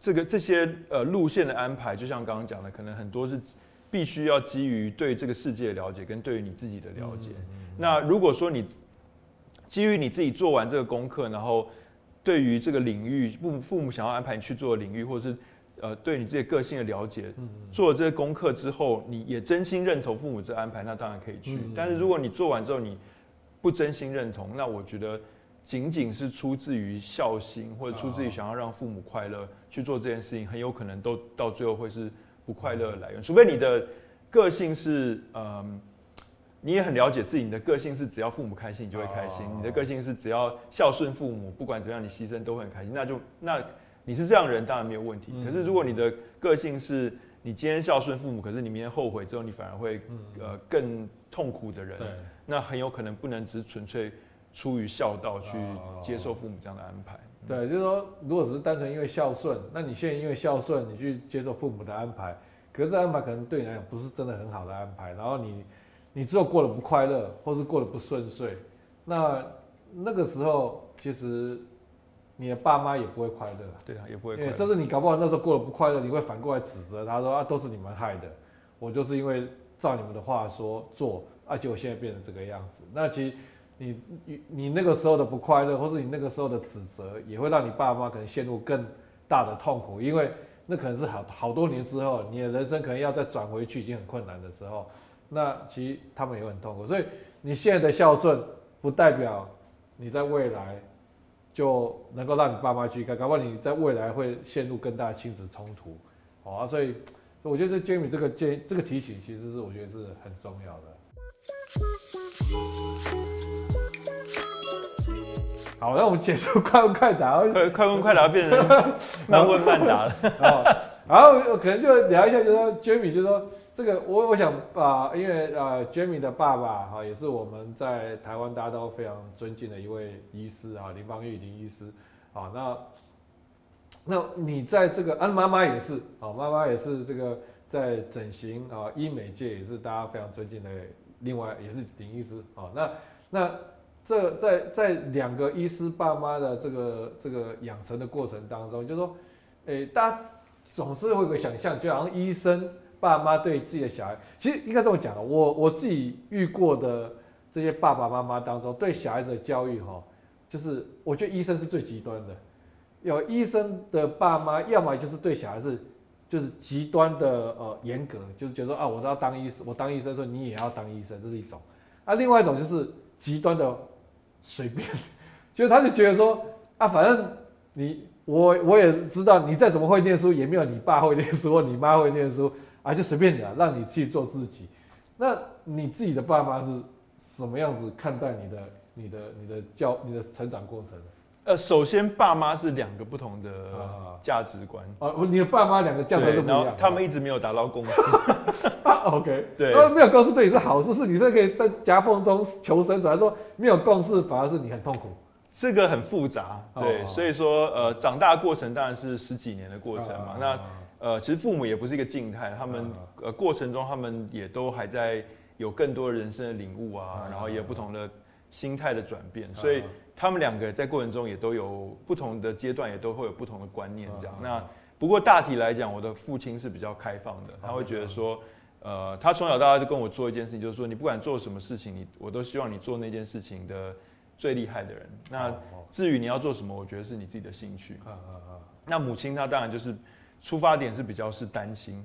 这个这些呃路线的安排，就像刚刚讲的，可能很多是。必须要基于对这个世界的了解跟对于你自己的了解。那如果说你基于你自己做完这个功课，然后对于这个领域父父母想要安排你去做的领域，或者是呃对你自己个性的了解，做了这个功课之后，你也真心认同父母这安排，那当然可以去。但是如果你做完之后你不真心认同，那我觉得仅仅是出自于孝心或者出自于想要让父母快乐去做这件事情，很有可能都到最后会是。不快乐的来源，除非你的个性是，嗯，你也很了解自己，你的个性是只要父母开心，你就会开心；你的个性是只要孝顺父母，不管怎样你牺牲都会很开心。那就那你是这样的人，当然没有问题。可是如果你的个性是你今天孝顺父母，可是你明天后悔之后，你反而会呃更痛苦的人，那很有可能不能只纯粹出于孝道去接受父母这样的安排。对，就是说，如果只是单纯因为孝顺，那你现在因为孝顺，你去接受父母的安排，可是这安排可能对你来讲不是真的很好的安排，然后你，你只有过得不快乐，或是过得不顺遂，那那个时候其实你的爸妈也不会快乐，对啊，也不会快乐，甚至你搞不好那时候过得不快乐，你会反过来指责他说啊，都是你们害的，我就是因为照你们的话说做，而且我现在变成这个样子，那其实。你你你那个时候的不快乐，或是你那个时候的指责，也会让你爸妈可能陷入更大的痛苦，因为那可能是好好多年之后，你的人生可能要再转回去已经很困难的时候，那其实他们也会很痛苦。所以你现在的孝顺，不代表你在未来就能够让你爸妈去看，搞不好你在未来会陷入更大的亲子冲突。好啊，所以我觉得这 Jamie 这个建这个提醒，其实是我觉得是很重要的。好，那我们结束快问快答。快快问快答变成 [laughs] 慢问慢答了。然后可能就聊一下，就是说 Jamie，就是说这个我我想把，因为呃 Jamie 的爸爸哈也是我们在台湾大家都非常尊敬的一位医师啊，林芳玉林医师。啊，那那你在这个啊妈妈也是，啊妈妈也是这个在整形啊医美界也是大家非常尊敬的，另外也是林医师。啊，那那。这在在两个医师爸妈的这个这个养成的过程当中，就是说，诶，大家总是会有个想象，就好像医生爸妈对自己的小孩，其实应该这么讲，我我自己遇过的这些爸爸妈妈当中，对小孩子的教育哈，就是我觉得医生是最极端的。有医生的爸妈，要么就是对小孩子就是极端的呃严格，就是觉得说啊，我都要当医生，我当医生说你也要当医生，这是一种。啊，另外一种就是极端的。随便，就是他就觉得说啊，反正你我我也知道，你再怎么会念书，也没有你爸会念书或你妈会念书啊，就随便你了，让你去做自己。那你自己的爸妈是什么样子看待你的、你的、你的教、你的成长过程？呃，首先爸妈是两个不同的价值观啊，你的爸妈两个价值观是不一样，他们一直没有达到共识。[laughs] [laughs] OK，对，没有共识对你是好事，是你这可以在夹缝中求生存，还是说没有共识反而是你很痛苦？这个很复杂，对，所以说呃，长大过程当然是十几年的过程嘛。那呃，其实父母也不是一个静态，他们呃过程中他们也都还在有更多人生的领悟啊，然后也有不同的心态的转变，所以。他们两个在过程中也都有不同的阶段，也都会有不同的观念。这样，那不过大体来讲，我的父亲是比较开放的，他会觉得说，呃，他从小到大就跟我做一件事情，就是说，你不管做什么事情，你我都希望你做那件事情的最厉害的人。那至于你要做什么，我觉得是你自己的兴趣。那母亲她当然就是出发点是比较是担心，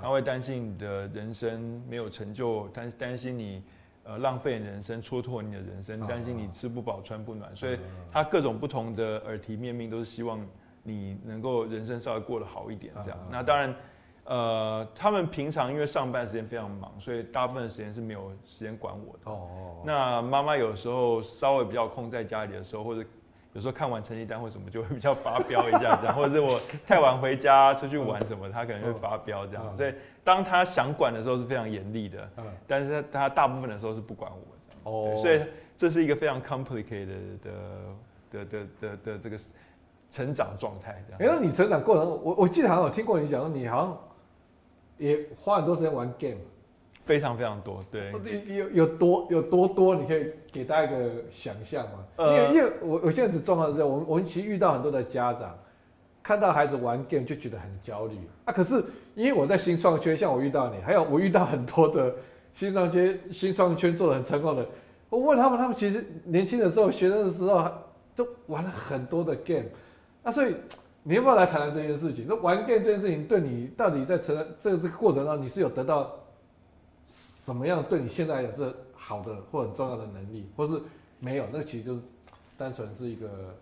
他会担心你的人生没有成就，担担心你。呃，浪费人生，蹉跎你的人生，担心你吃不饱穿不暖，所以他各种不同的耳提面命都是希望你能够人生稍微过得好一点这样。那当然，呃，他们平常因为上班时间非常忙，所以大部分的时间是没有时间管我的。哦。那妈妈有时候稍微比较空在家里的时候，或者。有时候看完成绩单或什么就会比较发飙一下这样，[laughs] 或者是我太晚回家出去玩什么，他可能会发飙这样。所以当他想管的时候是非常严厉的，但是他大部分的时候是不管我这样。哦，所以这是一个非常 complicated 的的的的的这个成长状态这样。因为你成长过程，我我记得好像有听过你讲说，你好像也花很多时间玩 game。非常非常多，对，有有多有多多，你可以给大家一个想象嘛？呃、因为因为我我现在只状况是这样，我们我们其实遇到很多的家长，看到孩子玩 game 就觉得很焦虑啊。可是因为我在新创圈，像我遇到你，还有我遇到很多的新创圈新创圈做的很成功的，我问他们，他们其实年轻的时候、学生的时候都玩了很多的 game，那所以你要不要来谈谈这件事情？那玩 game 这件事情对你到底在成这个这个过程中，你是有得到？怎么样对你现在也是好的或很重要的能力，或是没有？那其实就是单纯是一个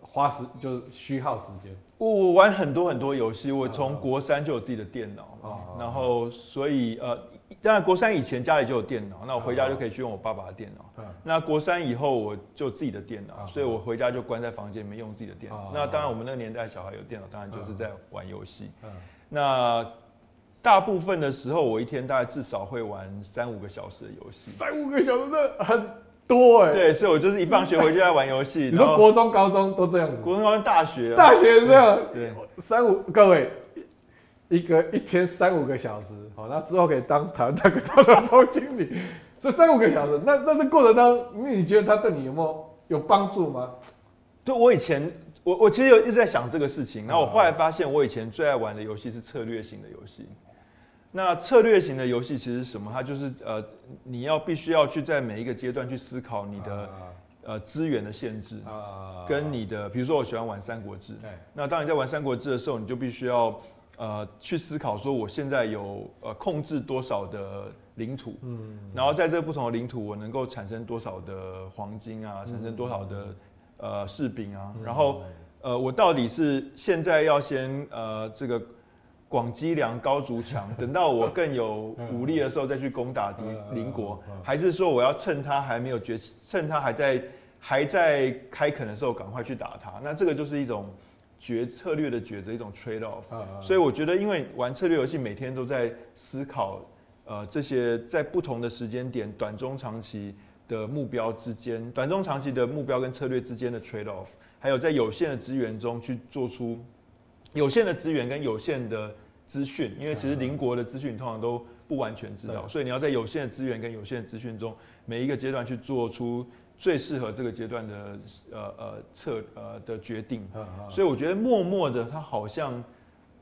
花时就是虚耗时间。我我玩很多很多游戏，我从国三就有自己的电脑，哦、然后所以呃，当然国三以前家里就有电脑，那我回家就可以去用我爸爸的电脑。哦、那国三以后我就自己的电脑，哦、所以我回家就关在房间里面用自己的电脑。哦、那当然我们那个年代小孩有电脑，当然就是在玩游戏。哦、那大部分的时候，我一天大概至少会玩三五个小时的游戏。三五个小时的很多哎。对，所以我就是一放学回去在玩游戏。你说国中、高中都这样子？国中、高中、大学，大学是这样。对，三五各位，一个一天三五个小时，好，那之后可以当台湾大哥大的总经理。所以三五个小时，那那这过程当中，那你觉得他对你有没有有帮助吗？对，我以前，我我其实有一直在想这个事情。然后我后来发现，我以前最爱玩的游戏是策略型的游戏。那策略型的游戏其实是什么？它就是呃，你要必须要去在每一个阶段去思考你的呃资源的限制，跟你的，比如说我喜欢玩三国志，那当你在玩三国志的时候，你就必须要呃去思考说我现在有呃控制多少的领土，嗯，然后在这个不同的领土，我能够产生多少的黄金啊，产生多少的呃士兵啊，然后呃我到底是现在要先呃这个。广积粮，高筑墙，[laughs] 等到我更有武力的时候再去攻打敌邻国，还是说我要趁他还没有崛起，趁他还在还在开垦的时候赶快去打他？那这个就是一种决策略的抉择，一种 trade off。所以我觉得，因为玩策略游戏每天都在思考，呃，这些在不同的时间点，短中长期的目标之间，短中长期的目标跟策略之间的 trade off，还有在有限的资源中去做出。有限的资源跟有限的资讯，因为其实邻国的资讯通常都不完全知道，所以你要在有限的资源跟有限的资讯中，每一个阶段去做出最适合这个阶段的呃呃策呃的决定。所以我觉得默默的，他好像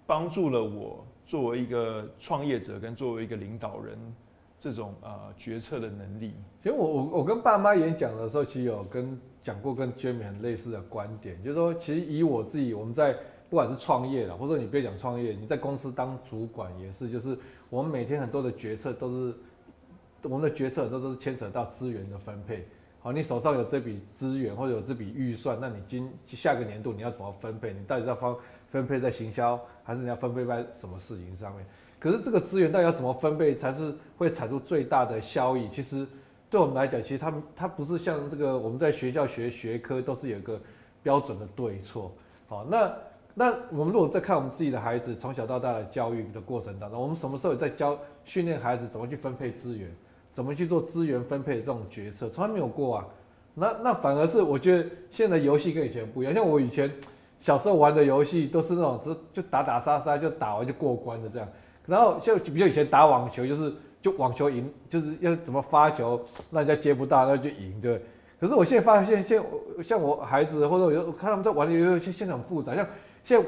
帮助了我作为一个创业者跟作为一个领导人这种呃决策的能力。其实我我我跟爸妈演讲的时候，其实有跟讲过跟 Jemmy 很类似的观点，就是说其实以我自己我们在。不管是创业了，或者你别讲创业，你在公司当主管也是，就是我们每天很多的决策都是，我们的决策都都是牵扯到资源的分配。好，你手上有这笔资源或者有这笔预算，那你今下个年度你要怎么分配？你到底是要分分配在行销，还是你要分配在什么事情上面？可是这个资源到底要怎么分配才是会产出最大的效益？其实。对我们来讲，其实它们他不是像这个我们在学校学学科都是有一个标准的对错。好，那那我们如果在看我们自己的孩子从小到大的教育的过程当中，我们什么时候在教训练孩子怎么去分配资源，怎么去做资源分配的这种决策，从来没有过啊。那那反而是我觉得现在游戏跟以前不一样，像我以前小时候玩的游戏都是那种就就打打杀杀就打完就过关的这样，然后像比如以前打网球就是就网球赢就是要怎么发球让人家接不到那就赢对。可是我现在发现现像我孩子或者我看他们在玩的游戏现在很复杂，像现在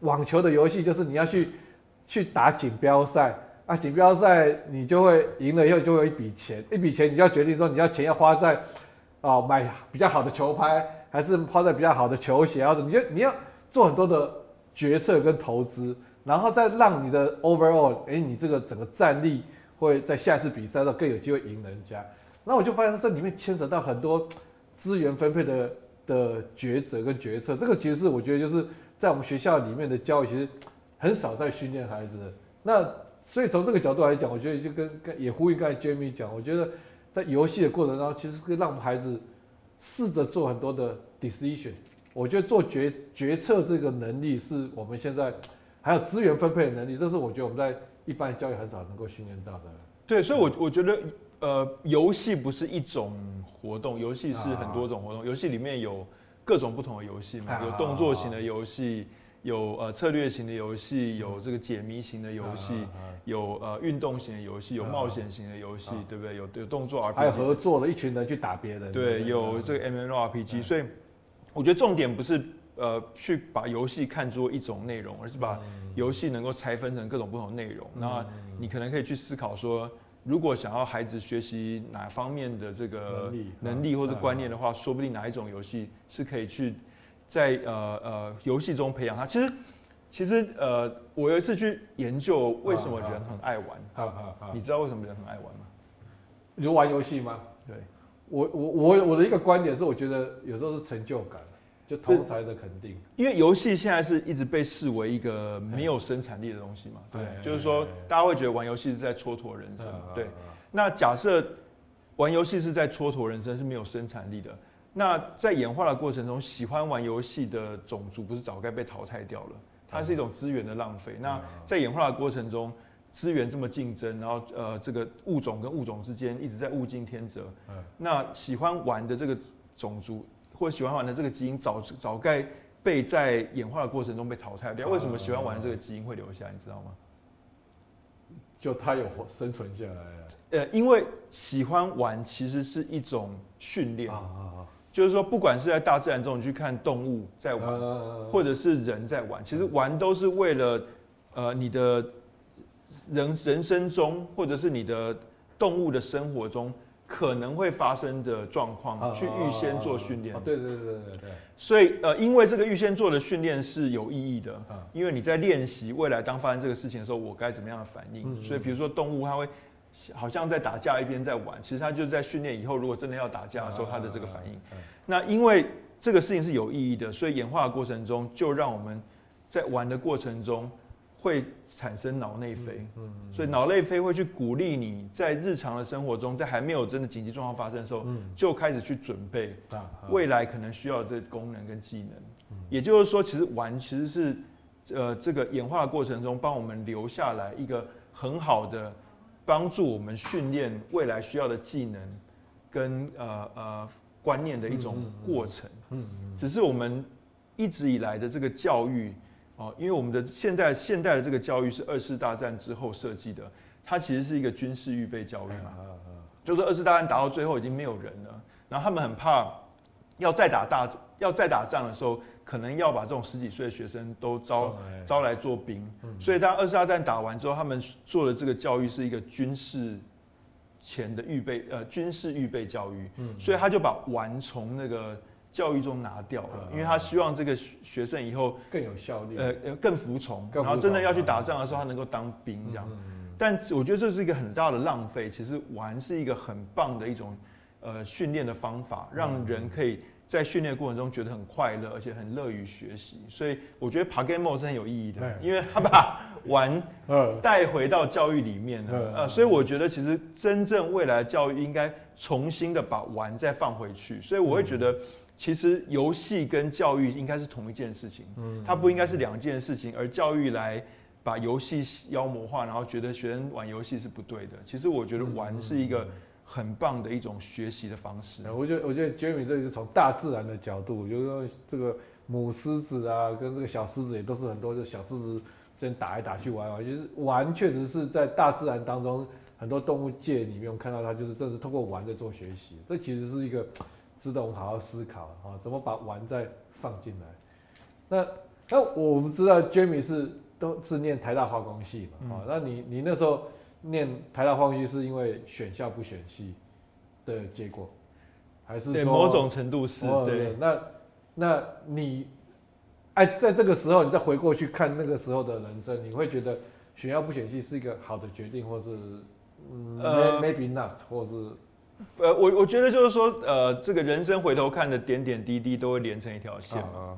网球的游戏就是你要去去打锦标赛啊，锦标赛你就会赢了以后就会有一笔钱，一笔钱你就要决定说你要钱要花在。哦，买比较好的球拍，还是花在比较好的球鞋，或者你就你要做很多的决策跟投资，然后再让你的 overall，哎、你这个整个战力会在下一次比赛上更有机会赢人家。那我就发现这里面牵扯到很多资源分配的的抉择跟决策，这个其实是我觉得就是在我们学校里面的教育，其实很少在训练孩子的。那所以从这个角度来讲，我觉得就跟跟也呼应刚才 Jamie 讲，我觉得。在游戏的过程当中，其实可以让我们孩子试着做很多的 decision。我觉得做决决策这个能力是我们现在还有资源分配的能力，这是我觉得我们在一般教育很少能够训练到的。对，所以我，我我觉得，呃，游戏不是一种活动，游戏是很多种活动。游戏里面有各种不同的游戏嘛，有动作型的游戏。有呃策略型的游戏，有这个解谜型的游戏，有呃运动型的游戏，有冒险型的游戏，对不对？有有动作 RPG，还有合作的一群人去打别人。对，有这个 MMORPG，所以我觉得重点不是呃去把游戏看作一种内容，而是把游戏能够拆分成各种不同内容。那你可能可以去思考说，如果想要孩子学习哪方面的这个能力或者观念的话，说不定哪一种游戏是可以去。在呃呃游戏中培养他，其实其实呃，我有一次去研究为什么人很爱玩。好好好，你知道为什么人很爱玩吗？你就玩游戏吗？对，我我我我的一个观点是，我觉得有时候是成就感，就同侪的肯定。因为游戏现在是一直被视为一个没有生产力的东西嘛。对，就是说大家会觉得玩游戏是在蹉跎人生。对，那假设玩游戏是在蹉跎人生，是没有生产力的。那在演化的过程中，喜欢玩游戏的种族不是早该被淘汰掉了？它是一种资源的浪费。那在演化的过程中，资源这么竞争，然后呃，这个物种跟物种之间一直在物竞天择。那喜欢玩的这个种族或喜欢玩的这个基因早早该被在演化的过程中被淘汰掉。为什么喜欢玩的这个基因会留下？你知道吗？就它有活生存下来了。呃，因为喜欢玩其实是一种训练。就是说，不管是在大自然中，你去看动物在玩，或者是人在玩，其实玩都是为了，呃，你的人人生中，或者是你的动物的生活中可能会发生的状况，去预先做训练。对对对对对。所以，呃，因为这个预先做的训练是有意义的，因为你在练习未来当发生这个事情的时候，我该怎么样的反应。所以，比如说动物，它会。好像在打架一边在玩，其实它就是在训练以后，如果真的要打架的时候，它的这个反应。那因为这个事情是有意义的，所以演化的过程中就让我们在玩的过程中会产生脑内啡。所以脑内啡会去鼓励你在日常的生活中，在还没有真的紧急状况发生的时候，就开始去准备未来可能需要的这个功能跟技能。也就是说，其实玩其实是呃这个演化的过程中帮我们留下来一个很好的。帮助我们训练未来需要的技能跟呃呃观念的一种过程。嗯，只是我们一直以来的这个教育哦，因为我们的现在现代的这个教育是二次大战之后设计的，它其实是一个军事预备教育嘛。就是二次大战打到最后已经没有人了，然后他们很怕要再打大要再打仗的时候。可能要把这种十几岁的学生都招招来做兵，所以当二次大战打完之后，他们做的这个教育是一个军事前的预备，呃，军事预备教育，所以他就把玩从那个教育中拿掉了，因为他希望这个学生以后更有效率，呃，更服从，然后真的要去打仗的时候，他能够当兵这样。但我觉得这是一个很大的浪费，其实玩是一个很棒的一种呃训练的方法，让人可以在训练过程中觉得很快乐，而且很乐于学习。所以我觉得 PaGamO 是很有意义的，因为他把玩 [laughs] 带回到教育里面了。呃，所以我觉得其实真正未来的教育应该重新的把玩再放回去。所以我会觉得，其实游戏跟教育应该是同一件事情，它不应该是两件事情，而教育来。把游戏妖魔化，然后觉得学生玩游戏是不对的。其实我觉得玩是一个很棒的一种学习的方式。我觉得，我觉得 Jeremy 这是从大自然的角度，就是说这个母狮子啊，跟这个小狮子也都是很多，就小狮子之间打来打去玩玩，就是玩确实是在大自然当中很多动物界里面，我们看到它就是正是通过玩在做学习。这其实是一个值得我们好好思考啊，怎么把玩再放进来。那那我们知道 Jamie 是。都是念台大化工系嘛？啊、嗯，那你你那时候念台大化工系是因为选校不选系的结果，还是说某种程度是？哦、对，那那你哎，在这个时候你再回过去看那个时候的人生，你会觉得选校不选系是一个好的决定，或是嗯、呃、maybe not，或是？呃，我我觉得就是说，呃，这个人生回头看的点点滴滴都会连成一条线嘛。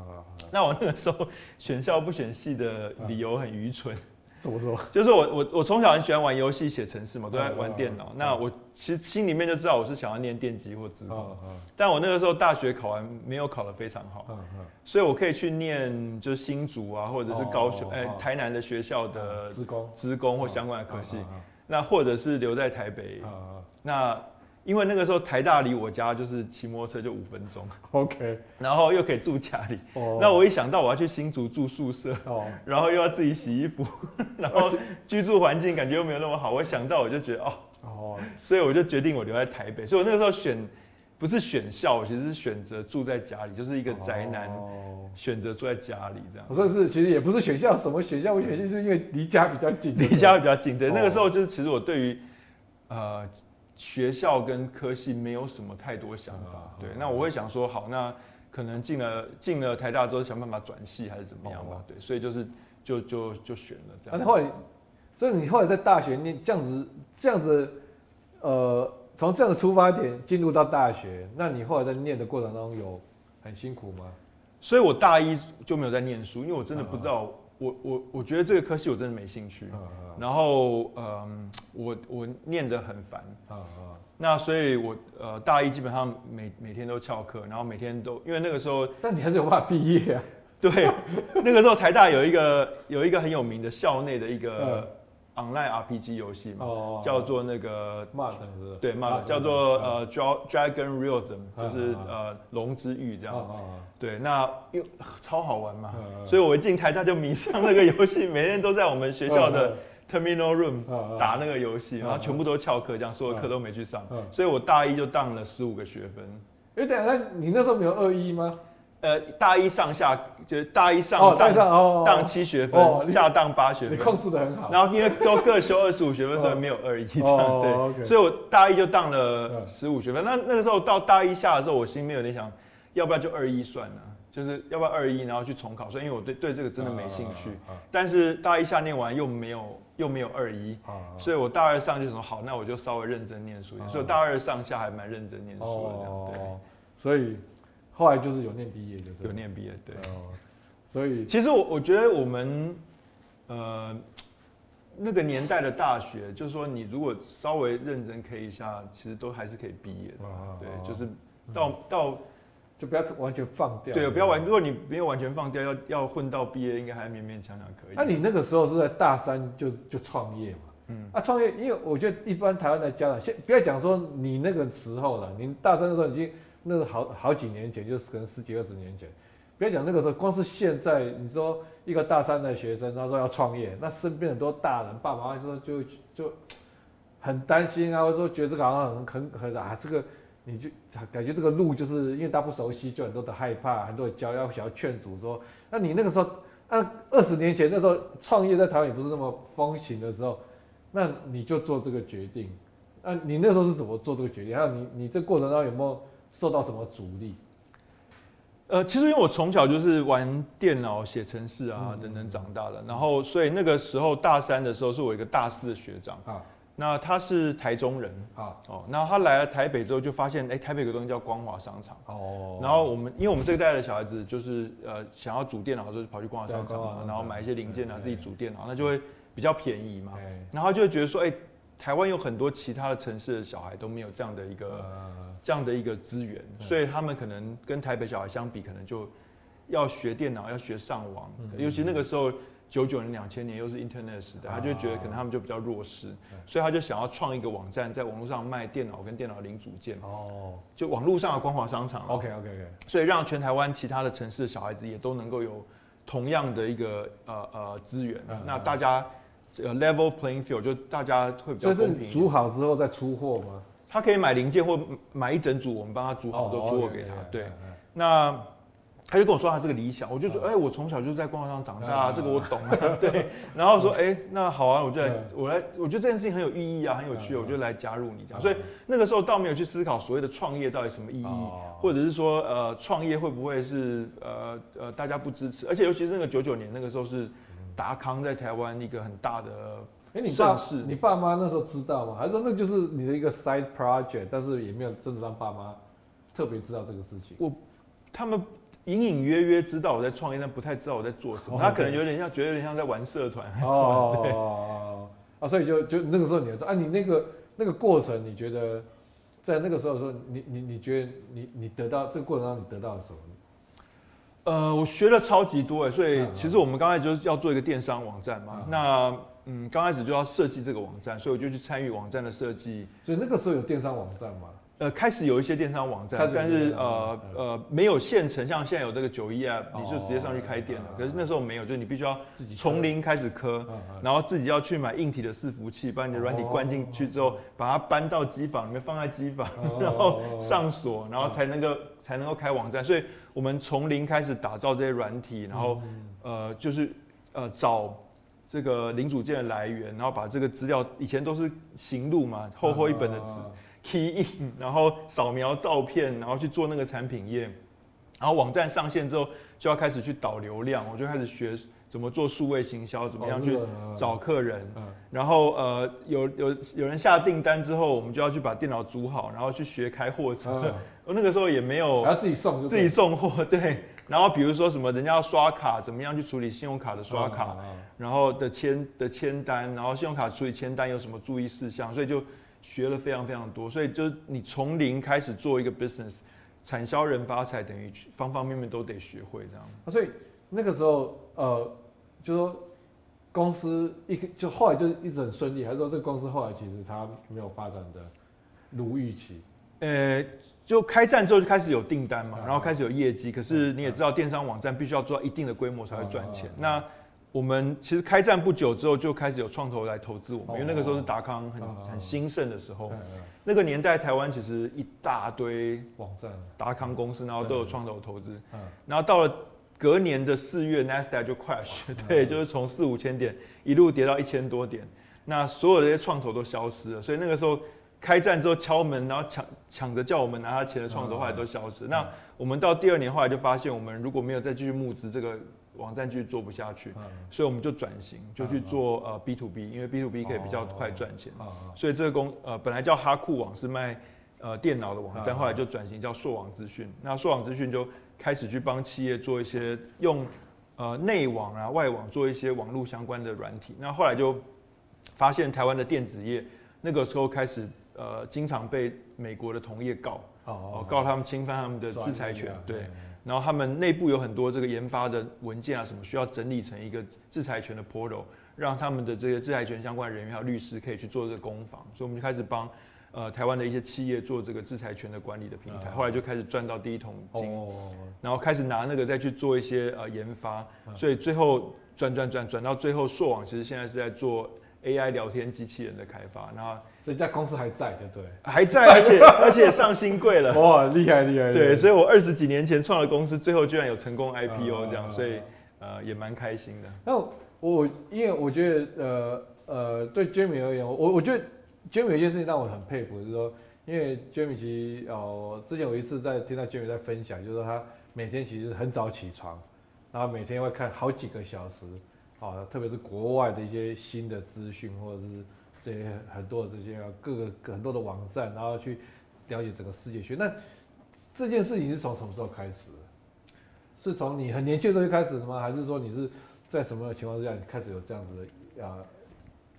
那我那个时候选校不选系的理由很愚蠢。怎么说？[laughs] 就是我我我从小很喜欢玩游戏、写程式嘛，都在玩电脑。那我其实心里面就知道我是想要念电机或资工。但我那个时候大学考完没有考得非常好。所以我可以去念就是新竹啊，或者是高雄哎台南的学校的资工、资工或相关的科系。那或者是留在台北。那因为那个时候台大离我家就是骑摩托车就五分钟，OK，然后又可以住家里。哦，那我一想到我要去新竹住宿舍，哦，然后又要自己洗衣服，[laughs] 然后居住环境感觉又没有那么好，我想到我就觉得哦，哦，所以我就决定我留在台北。所以我那个时候选不是选校，我其实是选择住在家里，就是一个宅男选择住在家里这样。我说是，其实也不是选校，什么选校？我选校是因为离家比较近，离家比较近。对，那个时候就是其实我对于呃。学校跟科系没有什么太多想法，对，那我会想说，好，那可能进了进了台大之后，想办法转系还是怎么样吧，对，所以就是就就就选了这样。那后来，所以你后来在大学念这样子这样子，呃，从这样的出发点进入到大学，那你后来在念的过程当中有很辛苦吗？所以我大一就没有在念书，因为我真的不知道。我我我觉得这个科系我真的没兴趣，然后嗯，我我念得很烦，那所以我呃大一基本上每每天都翘课，然后每天都因为那个时候，但你还是有办法毕业啊？对，那个时候台大有一个有一个很有名的校内的一个。Online RPG 游戏嘛，叫做那个 Mark 对 Mark 叫做呃 Dragon Realism，就是呃龙之域这样。对，那又超好玩嘛，所以我一进台大就迷上那个游戏，[laughs] 每天都在我们学校的 Terminal Room 打那个游戏，然后全部都翘课，这样所有课都没去上，所以我大一就当了十五个学分。哎，等下，你那时候没有二一吗？呃，大一上下就是大一上当当七学分，下当八学分，你控制得很好。然后因为都各修二十五学分，所以没有二一这样对。所以我大一就当了十五学分。那那个时候到大一下的时候，我心里面有点想，要不要就二一算了？就是要不要二一，然后去重考？所以因为我对对这个真的没兴趣。但是大一下念完又没有又没有二一，所以我大二上就说好，那我就稍微认真念书一点。所以我大二上下还蛮认真念书的这样对。所以。后来就是有念毕业，就是有念毕业，对。哦，所以其实我我觉得我们，呃，那个年代的大学，就是说你如果稍微认真 K 一下，其实都还是可以毕业的。对，就是到到就不要完全放掉。对，不要完，如果你没有完全放掉，要要混到毕业，应该还勉勉强强可以。那你那个时候是在大三就就创业嘛？嗯。啊，创业，因为我觉得一般台湾的家长，先不要讲说你那个时候了，你大三的时候已经。那个好好几年前，就是可能十几二十年前，不要讲那个时候，光是现在，你说一个大三的学生，他说要创业，那身边很多大人爸爸妈妈说就就很担心啊，或者说觉得这个好像很很很啊，这个你就感觉这个路就是因为他不熟悉，就很多的害怕，很多的教要想要劝阻说，那你那个时候，那二十年前那时候创业在台湾也不是那么风行的时候，那你就做这个决定，那你那时候是怎么做这个决定？还有你你这过程当中有没有？受到什么阻力？呃，其实因为我从小就是玩电脑、写程式啊等等长大的，然后所以那个时候大三的时候是我一个大四的学长啊，那他是台中人啊，哦，然后他来了台北之后，就发现，哎，台北有个东西叫光华商场哦。然后我们，因为我们这一代的小孩子，就是呃，想要组电脑，就跑去光华商场嘛，然后买一些零件啊，自己组电脑，那就会比较便宜嘛。然后就会觉得说，哎，台湾有很多其他的城市的小孩都没有这样的一个这样的一个资源，所以他们可能跟台北小孩相比，可能就要学电脑，要学上网，尤其那个时候。九九年、两千年又是 Internet 时代，他就觉得可能他们就比较弱势，所以他就想要创一个网站，在网络上卖电脑跟电脑零组件。哦，就网络上的光华商场。OK OK OK。所以让全台湾其他的城市的小孩子也都能够有同样的一个呃呃资源。那大家这个 level playing field 就大家会比较公平。煮好之后再出货吗？他可以买零件或买一整组，我们帮他煮好之后出货给他。对，那。他就跟我说他这个理想，我就说，哎、欸，我从小就在光华商场长大，啊，这个我懂。[laughs] 对，然后说，哎、欸，那好啊，我就来，我来，我觉得这件事情很有意义啊，很有趣，我就来加入你这样。所以那个时候倒没有去思考所谓的创业到底什么意义，或者是说，呃，创业会不会是呃呃大家不支持？而且尤其是那个九九年那个时候是达康在台湾一个很大的哎，你爸你爸妈那时候知道吗？还是说那就是你的一个 side project，但是也没有真的让爸妈特别知道这个事情？我他们。隐隐约约知道我在创业，但不太知道我在做什么。他可能有点像，觉得有点像在玩社团。哦，对啊，所以就就那个时候，你说啊，你那个那个过程，你觉得在那个时候说，你你你觉得你你得到这个过程当中，你得到了什么？呃，我学了超级多哎，所以其实我们刚开始就是要做一个电商网站嘛。那嗯，刚开始就要设计这个网站，所以我就去参与网站的设计。所以那个时候有电商网站吗？呃，开始有一些电商网站，但是呃呃没有现成，像现在有这个九一 App，你就直接上去开店了。可是那时候没有，就是你必须要从零开始磕，然后自己要去买硬体的伺服器，把你的软体关进去之后，把它搬到机房里面，放在机房，[laughs] 然后上锁，然后才能够才能够开网站。所以我们从零开始打造这些软体，然后呃就是呃找这个零组件的来源，然后把这个资料，以前都是行路嘛，厚厚一本的纸。Key in，然后扫描照片，然后去做那个产品页，然后网站上线之后就要开始去导流量，我就开始学怎么做数位行销，怎么样去找客人，然后呃有有有人下订单之后，我们就要去把电脑组好，然后去学开货车，[laughs] 我那个时候也没有，然后自己送自己送货，对，然后比如说什么人家要刷卡，怎么样去处理信用卡的刷卡，然后的签的签单，然后信用卡处理签单有什么注意事项，所以就。学了非常非常多，所以就是你从零开始做一个 business，产销人发财，等于方方面面都得学会这样。所以那个时候，呃，就说公司一就后来就一直很顺利，还是说这个公司后来其实它没有发展的如预期？呃，就开战之后就开始有订单嘛，然后开始有业绩，可是你也知道电商网站必须要做到一定的规模才会赚钱。那我们其实开战不久之后就开始有创投来投资我们，因为那个时候是达康很很兴盛的时候，那个年代台湾其实一大堆网站达康公司，然后都有创投投资，然后到了隔年的四月，Nasdaq 就 crash，对，就是从四五千点一路跌到一千多点，那所有的这些创投都消失了，所以那个时候开战之后敲门，然后抢抢着叫我们拿他钱的创投后来都消失，那我们到第二年后来就发现，我们如果没有再继续募资这个。网站继续做不下去，所以我们就转型，就去做呃 B to B，因为 B to B 可以比较快赚钱。所以这个公呃本来叫哈库网是卖呃电脑的网站，后来就转型叫硕网资讯。那硕网资讯就开始去帮企业做一些用呃内网啊外网做一些网络相关的软体。那后来就发现台湾的电子业那个时候开始呃经常被美国的同业告，哦告他们侵犯他们的制裁权，对。然后他们内部有很多这个研发的文件啊，什么需要整理成一个制裁权的 portal，让他们的这些制裁权相关人员还有律师可以去做这个攻防。所以我们就开始帮呃台湾的一些企业做这个制裁权的管理的平台。后来就开始赚到第一桶金，然后开始拿那个再去做一些呃研发。所以最后转转转转到最后，硕网其实现在是在做 AI 聊天机器人的开发。然后所以在公司还在，对不对？还在，而且 [laughs] 而且上新贵了，哇，厉害厉害！对，所以我二十几年前创的公司，最后居然有成功 IPO 这样，所以呃也蛮开心的。那我因为我觉得呃呃对 Jamie 而言，我我觉得 Jamie 有一件事情让我很佩服，就是说，因为 Jamie 其实哦之前有一次在听到 Jamie 在分享，就是说他每天其实很早起床，然后每天会看好几个小时，啊，特别是国外的一些新的资讯或者是。这些很多的这些各个很多的网站，然后去了解整个世界学。那这件事情是从什么时候开始？是从你很年轻的时候就开始的吗？还是说你是在什么情况之下你开始有这样子的啊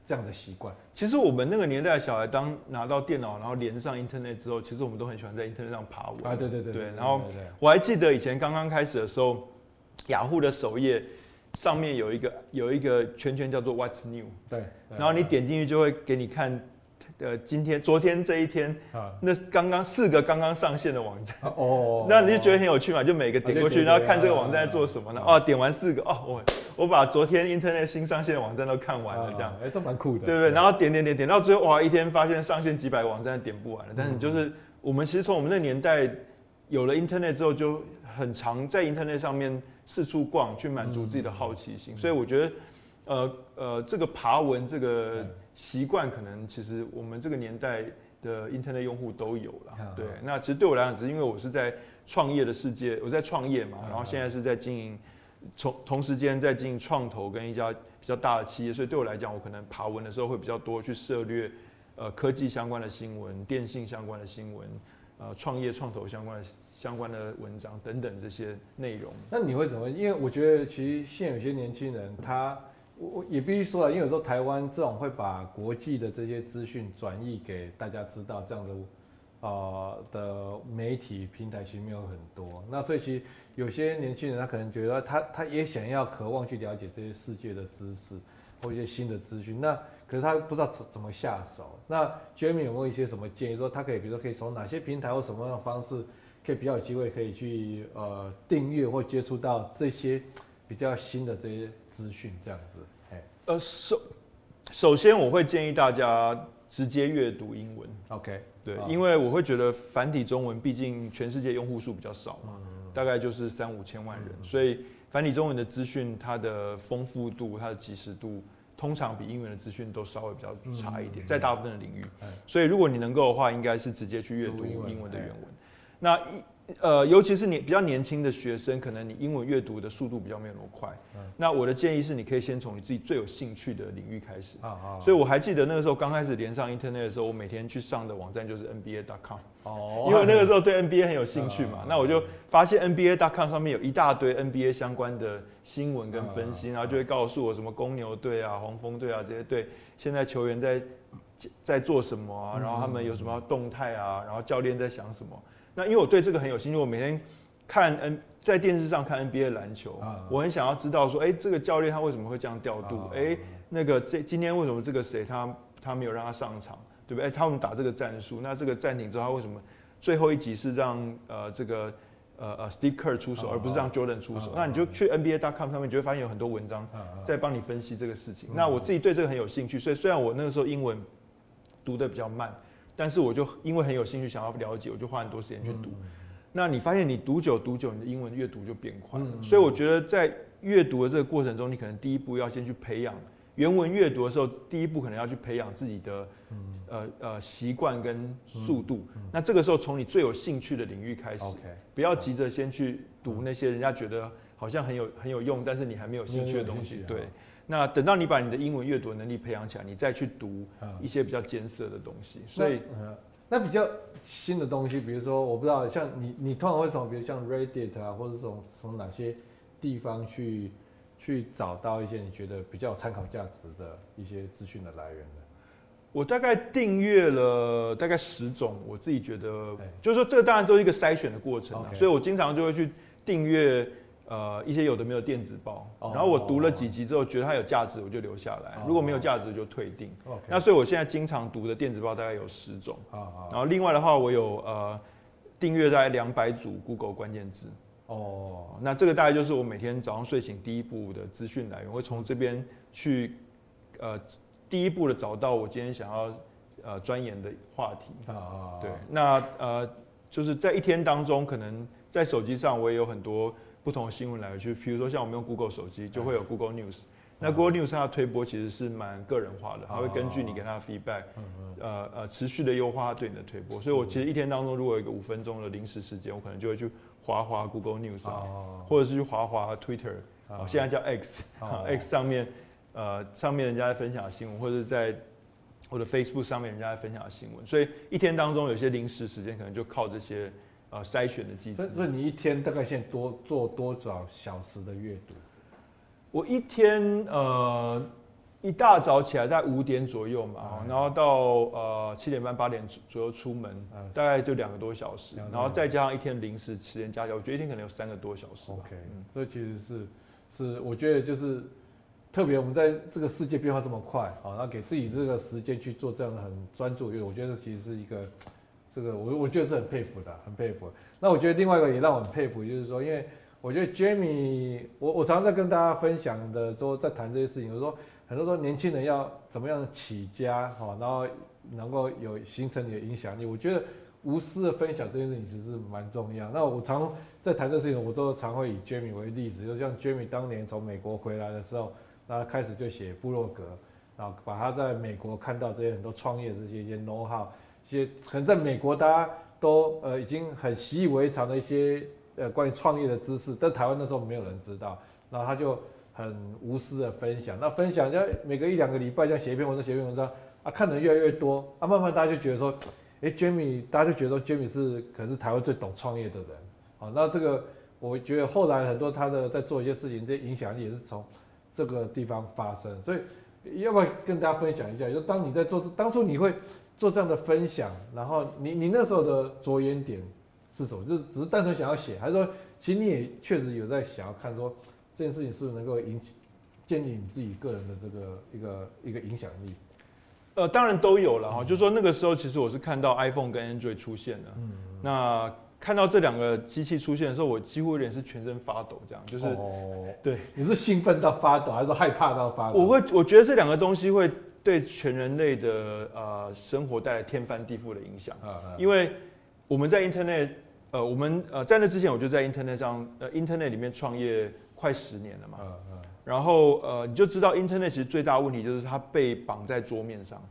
这样的习惯？其实我们那个年代的小孩，当拿到电脑然后连上 Internet 之后，其实我们都很喜欢在 Internet 上爬文啊。对对对对。然后我还记得以前刚刚开始的时候，雅虎的首页上面有一个有一个圈圈叫做 What's New。对。然后你点进去就会给你看。呃，今天、昨天这一天，啊，那刚刚四个刚刚上线的网站，哦，那你就觉得很有趣嘛？就每个点过去，然后看这个网站在做什么呢？哦，点完四个，哦，我我把昨天 Internet 新上线的网站都看完了，这样，哎，这蛮酷的，对不对？然后点点点点到最后，哇，一天发现上线几百个网站点不完了。但是就是我们其实从我们那年代有了 Internet 之后，就很常在 Internet 上面四处逛，去满足自己的好奇心。所以我觉得，呃呃，这个爬文这个。习惯可能其实我们这个年代的 Internet 用户都有了，对。那其实对我来讲，只是因为我是在创业的世界，我在创业嘛，然后现在是在经营，从同时间在经营创投跟一家比较大的企业，所以对我来讲，我可能爬文的时候会比较多去涉略，呃，科技相关的新闻、电信相关的新闻，呃，创业创投相关的相关的文章等等这些内容。那你会怎么？因为我觉得其实现有些年轻人他。我我也必须说了，因为有时候台湾这种会把国际的这些资讯转译给大家知道，这样的呃的媒体平台其实没有很多。那所以其实有些年轻人他可能觉得他他也想要渴望去了解这些世界的知识或一些新的资讯，那可是他不知道怎怎么下手。那 Jamie 有没有一些什么建议，说他可以比如说可以从哪些平台或什么样的方式，可以比较有机会可以去呃订阅或接触到这些比较新的这些资讯这样子？呃，首首先我会建议大家直接阅读英文。OK，对，因为我会觉得繁体中文毕竟全世界用户数比较少嘛，大概就是三五千万人，所以繁体中文的资讯它的丰富度、它的及时度，通常比英文的资讯都稍微比较差一点，在大部分的领域。所以如果你能够的话，应该是直接去阅读英文的原文。那一。呃，尤其是你比较年轻的学生，可能你英文阅读的速度比较没有那么快。嗯、那我的建议是，你可以先从你自己最有兴趣的领域开始。啊啊！所以我还记得那个时候刚开始连上 Internet 的时候，我每天去上的网站就是 NBA.com。哦。因为那个时候对 NBA 很有兴趣嘛，[laughs] 啊、那我就发现 NBA.com 上面有一大堆 NBA 相关的新闻跟分析，啊、然后就会告诉我什么公牛队啊、黄蜂队啊这些队现在球员在在做什么啊，然后他们有什么动态啊，然后教练在想什么。那因为我对这个很有兴趣，我每天看 N 在电视上看 NBA 篮球，我很想要知道说，哎，这个教练他为什么会这样调度？哎，那个这今天为什么这个谁他他没有让他上场，对不对？哎，他们打这个战术，那这个暂停之后他为什么最后一集是让呃这个呃呃 Steve Kerr 出手，而不是让 Jordan 出手？那你就去 NBA.com 上面，你就会发现有很多文章在帮你分析这个事情。那我自己对这个很有兴趣，所以虽然我那个时候英文读的比较慢。但是我就因为很有兴趣想要了解，我就花很多时间去读。嗯、那你发现你读久读久，你的英文阅读就变快了。嗯、所以我觉得在阅读的这个过程中，你可能第一步要先去培养原文阅读的时候，第一步可能要去培养自己的、嗯、呃呃习惯跟速度。那这个时候从你最有兴趣的领域开始.不要急着先去读那些人家觉得好像很有很有用，但是你还没有兴趣的东西。对。那等到你把你的英文阅读能力培养起来，你再去读一些比较艰涩的东西。所以，那比较新的东西，比如说我不知道，像你，你通常会从比如像 Reddit 啊，或者从从哪些地方去去找到一些你觉得比较有参考价值的一些资讯的来源呢？我大概订阅了大概十种，我自己觉得，就是说这个当然都是一个筛选的过程，所以我经常就会去订阅。呃，一些有的没有电子报，然后我读了几集之后，觉得它有价值，我就留下来；如果没有价值，就退订。那所以我现在经常读的电子报大概有十种。然后另外的话，我有呃订阅大概两百组 Google 关键字。哦，那这个大概就是我每天早上睡醒第一步的资讯来源，我会从这边去呃第一步的找到我今天想要呃钻研的话题。啊，对，那呃就是在一天当中，可能在手机上我也有很多。不同的新闻来源，就比如说像我们用 Google 手机，就会有 Google News。那 Google News 它的推播其实是蛮个人化的，它会根据你给它的 feedback，呃呃，持续的优化它对你的推播。所以我其实一天当中，如果有一个五分钟的临时时间，我可能就会去滑滑 Google News 啊，或者是去滑滑 Twitter，啊，现在叫 X，X 上面，呃，上面人家在分享新闻，或者在我的 Facebook 上面人家在分享的新闻，所以一天当中有些临时时间可能就靠这些呃筛选的机制。所以你一天大概现在多做多少小时的阅读？我一天呃。一大早起来在五点左右嘛，然后到呃七点半八点左右出门，大概就两个多小时，然后再加上一天临时时间加起来，我觉得一天可能有三个多小时。OK，所以其实是是我觉得就是特别我们在这个世界变化这么快啊，然后给自己这个时间去做这样的很专注，因为我觉得其实是一个这个我我觉得是很佩服的，很佩服。那我觉得另外一个也让我很佩服，就是说，因为我觉得 Jamie，我我常常在跟大家分享的时候，在谈这些事情，我说。很多说年轻人要怎么样起家哈，然后能够有形成你的影响力。我觉得无私的分享这件事情其实是蛮重要。那我常在谈这事情，我都常会以 Jamie 为例子，就像 Jamie 当年从美国回来的时候，那他开始就写部落格，然后把他在美国看到这些很多创业的这些一些 know how，一些可能在美国大家都呃已经很习以为常的一些呃关于创业的知识，但台湾那时候没有人知道，然后他就。很无私的分享，那分享就每隔一两个礼拜这样写一篇文章，写一篇文章啊，看的人越来越多啊，慢慢大家就觉得说，哎，Jamie，大家就觉得说 Jamie 是可是台湾最懂创业的人，好，那这个我觉得后来很多他的在做一些事情，这些影响力也是从这个地方发生，所以要不要跟大家分享一下？就当你在做当初你会做这样的分享，然后你你那时候的着眼点是什么？就是只是单纯想要写，还是说其实你也确实有在想要看说？这件事情是不是能够引起建立你自己个人的这个一个一个影响力？呃，当然都有了哈。嗯、就是说那个时候，其实我是看到 iPhone 跟 Android 出现了。嗯。那看到这两个机器出现的时候，我几乎有点是全身发抖，这样就是。哦。对，你是兴奋到发抖，还是害怕到发抖？我会，我觉得这两个东西会对全人类的呃生活带来天翻地覆的影响。因为我们在 Internet，呃，我们呃在那之前，我就在 Internet 上，呃，Internet 里面创业。快十年了嘛，然后呃，你就知道 Internet 其实最大的问题就是它被绑在桌面上，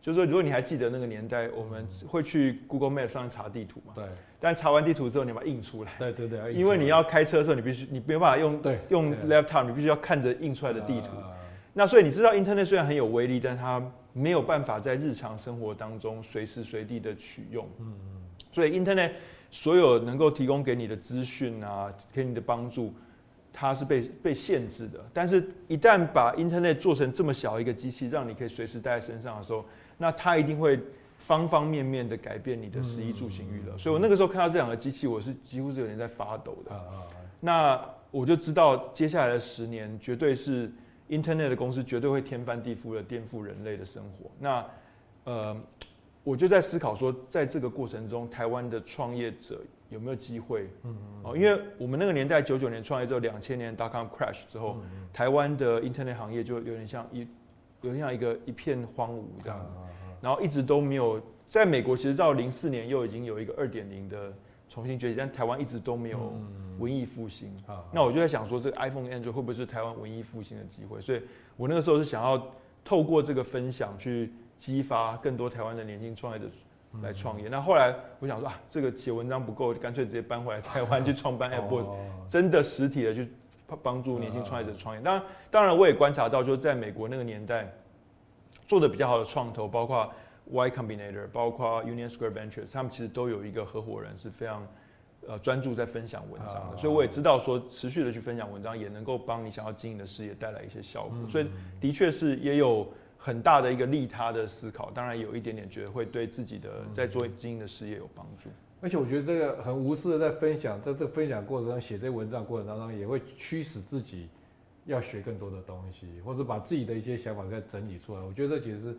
就是说，如果你还记得那个年代，我们会去 Google Map 上查地图嘛，对，但查完地图之后，你把它印出来，对对对，因为你要开车的时候，你必须你没有办法用用 laptop，你必须要看着印出来的地图，那所以你知道 Internet 虽然很有威力，但它没有办法在日常生活当中随时随地的取用，嗯嗯，所以 Internet 所有能够提供给你的资讯啊，给你的帮助。它是被被限制的，但是一旦把 Internet 做成这么小一个机器，让你可以随时带在身上的时候，那它一定会方方面面的改变你的食衣住行娱乐。所以我那个时候看到这两个机器，我是几乎是有点在发抖的。那我就知道接下来的十年绝对是 Internet 的公司绝对会天翻地覆的颠覆人类的生活。那呃，我就在思考说，在这个过程中，台湾的创业者。有没有机会？嗯哦，因为我们那个年代九九年创业之后，两千年 dot com crash 之后，嗯、台湾的 internet 行业就有点像一，有点像一个一片荒芜这样，然后一直都没有。在美国，其实到零四年又已经有一个二点零的重新崛起，但台湾一直都没有文艺复兴。那我就在想说，这个 iPhone、Android 会不会是台湾文艺复兴的机会？所以我那个时候是想要透过这个分享去激发更多台湾的年轻创业者。来创业，那后来我想说啊，这个写文章不够，干脆直接搬回来台湾去创办 App，真的实体的去帮助年轻创业者创业。当然，当然我也观察到，就是在美国那个年代做的比较好的创投，包括 Y Combinator，包括 Union Square Ventures，他们其实都有一个合伙人是非常呃专注在分享文章的。所以我也知道说，持续的去分享文章也能够帮你想要经营的事业带来一些效果。所以的确是也有。很大的一个利他的思考，当然有一点点觉得会对自己的在做经营的事业有帮助。而且我觉得这个很无私的在分享，在这分享过程中写这文章过程当中，也会驱使自己要学更多的东西，或者把自己的一些想法再整理出来。我觉得这其实是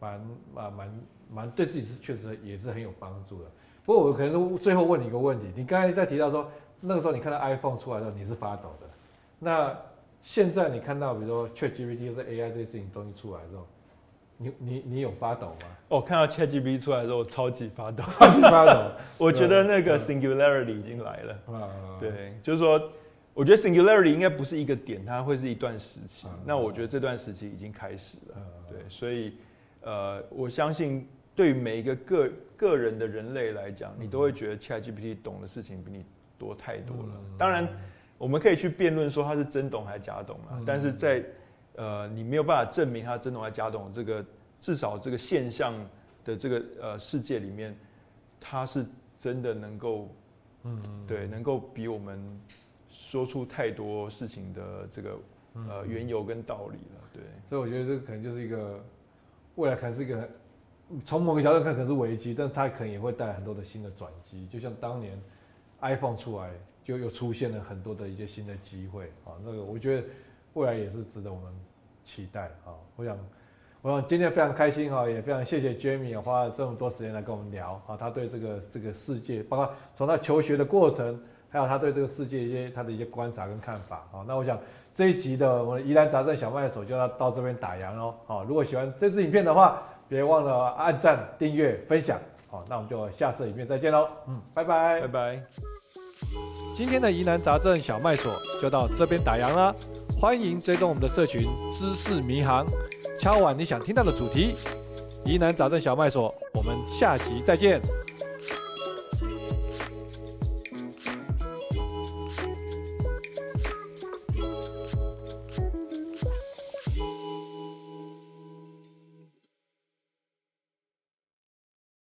蛮蛮蛮蛮对自己是确实也是很有帮助的。不过我可能最后问你一个问题，你刚才在提到说那个时候你看到 iPhone 出来的时候你是发抖的，那。现在你看到，比如说 ChatGPT 或者 AI 这些事情东西出来之后，你你你有发抖吗？哦，看到 ChatGPT 出来之后，我超级发抖，超级发抖。[laughs] 我觉得那个 Singularity 已经来了。对，就是说，我觉得 Singularity 应该不是一个点，它会是一段时期。那我觉得这段时期已经开始了。对，所以呃，我相信对每一个个个人的人类来讲，你都会觉得 ChatGPT 懂的事情比你多太多了。当然。我们可以去辩论说他是真懂还是假懂嘛？但是在呃，你没有办法证明他真懂还是假懂这个至少这个现象的这个呃世界里面，它是真的能够，嗯，对，能够比我们说出太多事情的这个呃缘由跟道理了，对。所以我觉得这个可能就是一个未来可能是一个从某个角度看可能是危机，但它可能也会带来很多的新的转机，就像当年 iPhone 出来就又出现了很多的一些新的机会啊，那个我觉得未来也是值得我们期待啊，我想。我想今天非常开心哈，也非常谢谢 Jamie 花了这么多时间来跟我们聊啊，他对这个这个世界，包括从他求学的过程，还有他对这个世界一些他的一些观察跟看法啊。那我想这一集的我们疑难杂症小麦所就要到这边打烊喽。好，如果喜欢这支影片的话，别忘了按赞、订阅、分享。好，那我们就下次影片再见喽。嗯，拜拜，拜拜。今天的疑难杂症小麦所就到这边打烊啦，欢迎追踪我们的社群知识迷航。敲完你想听到的主题，疑难杂症小麦所，我们下集再见。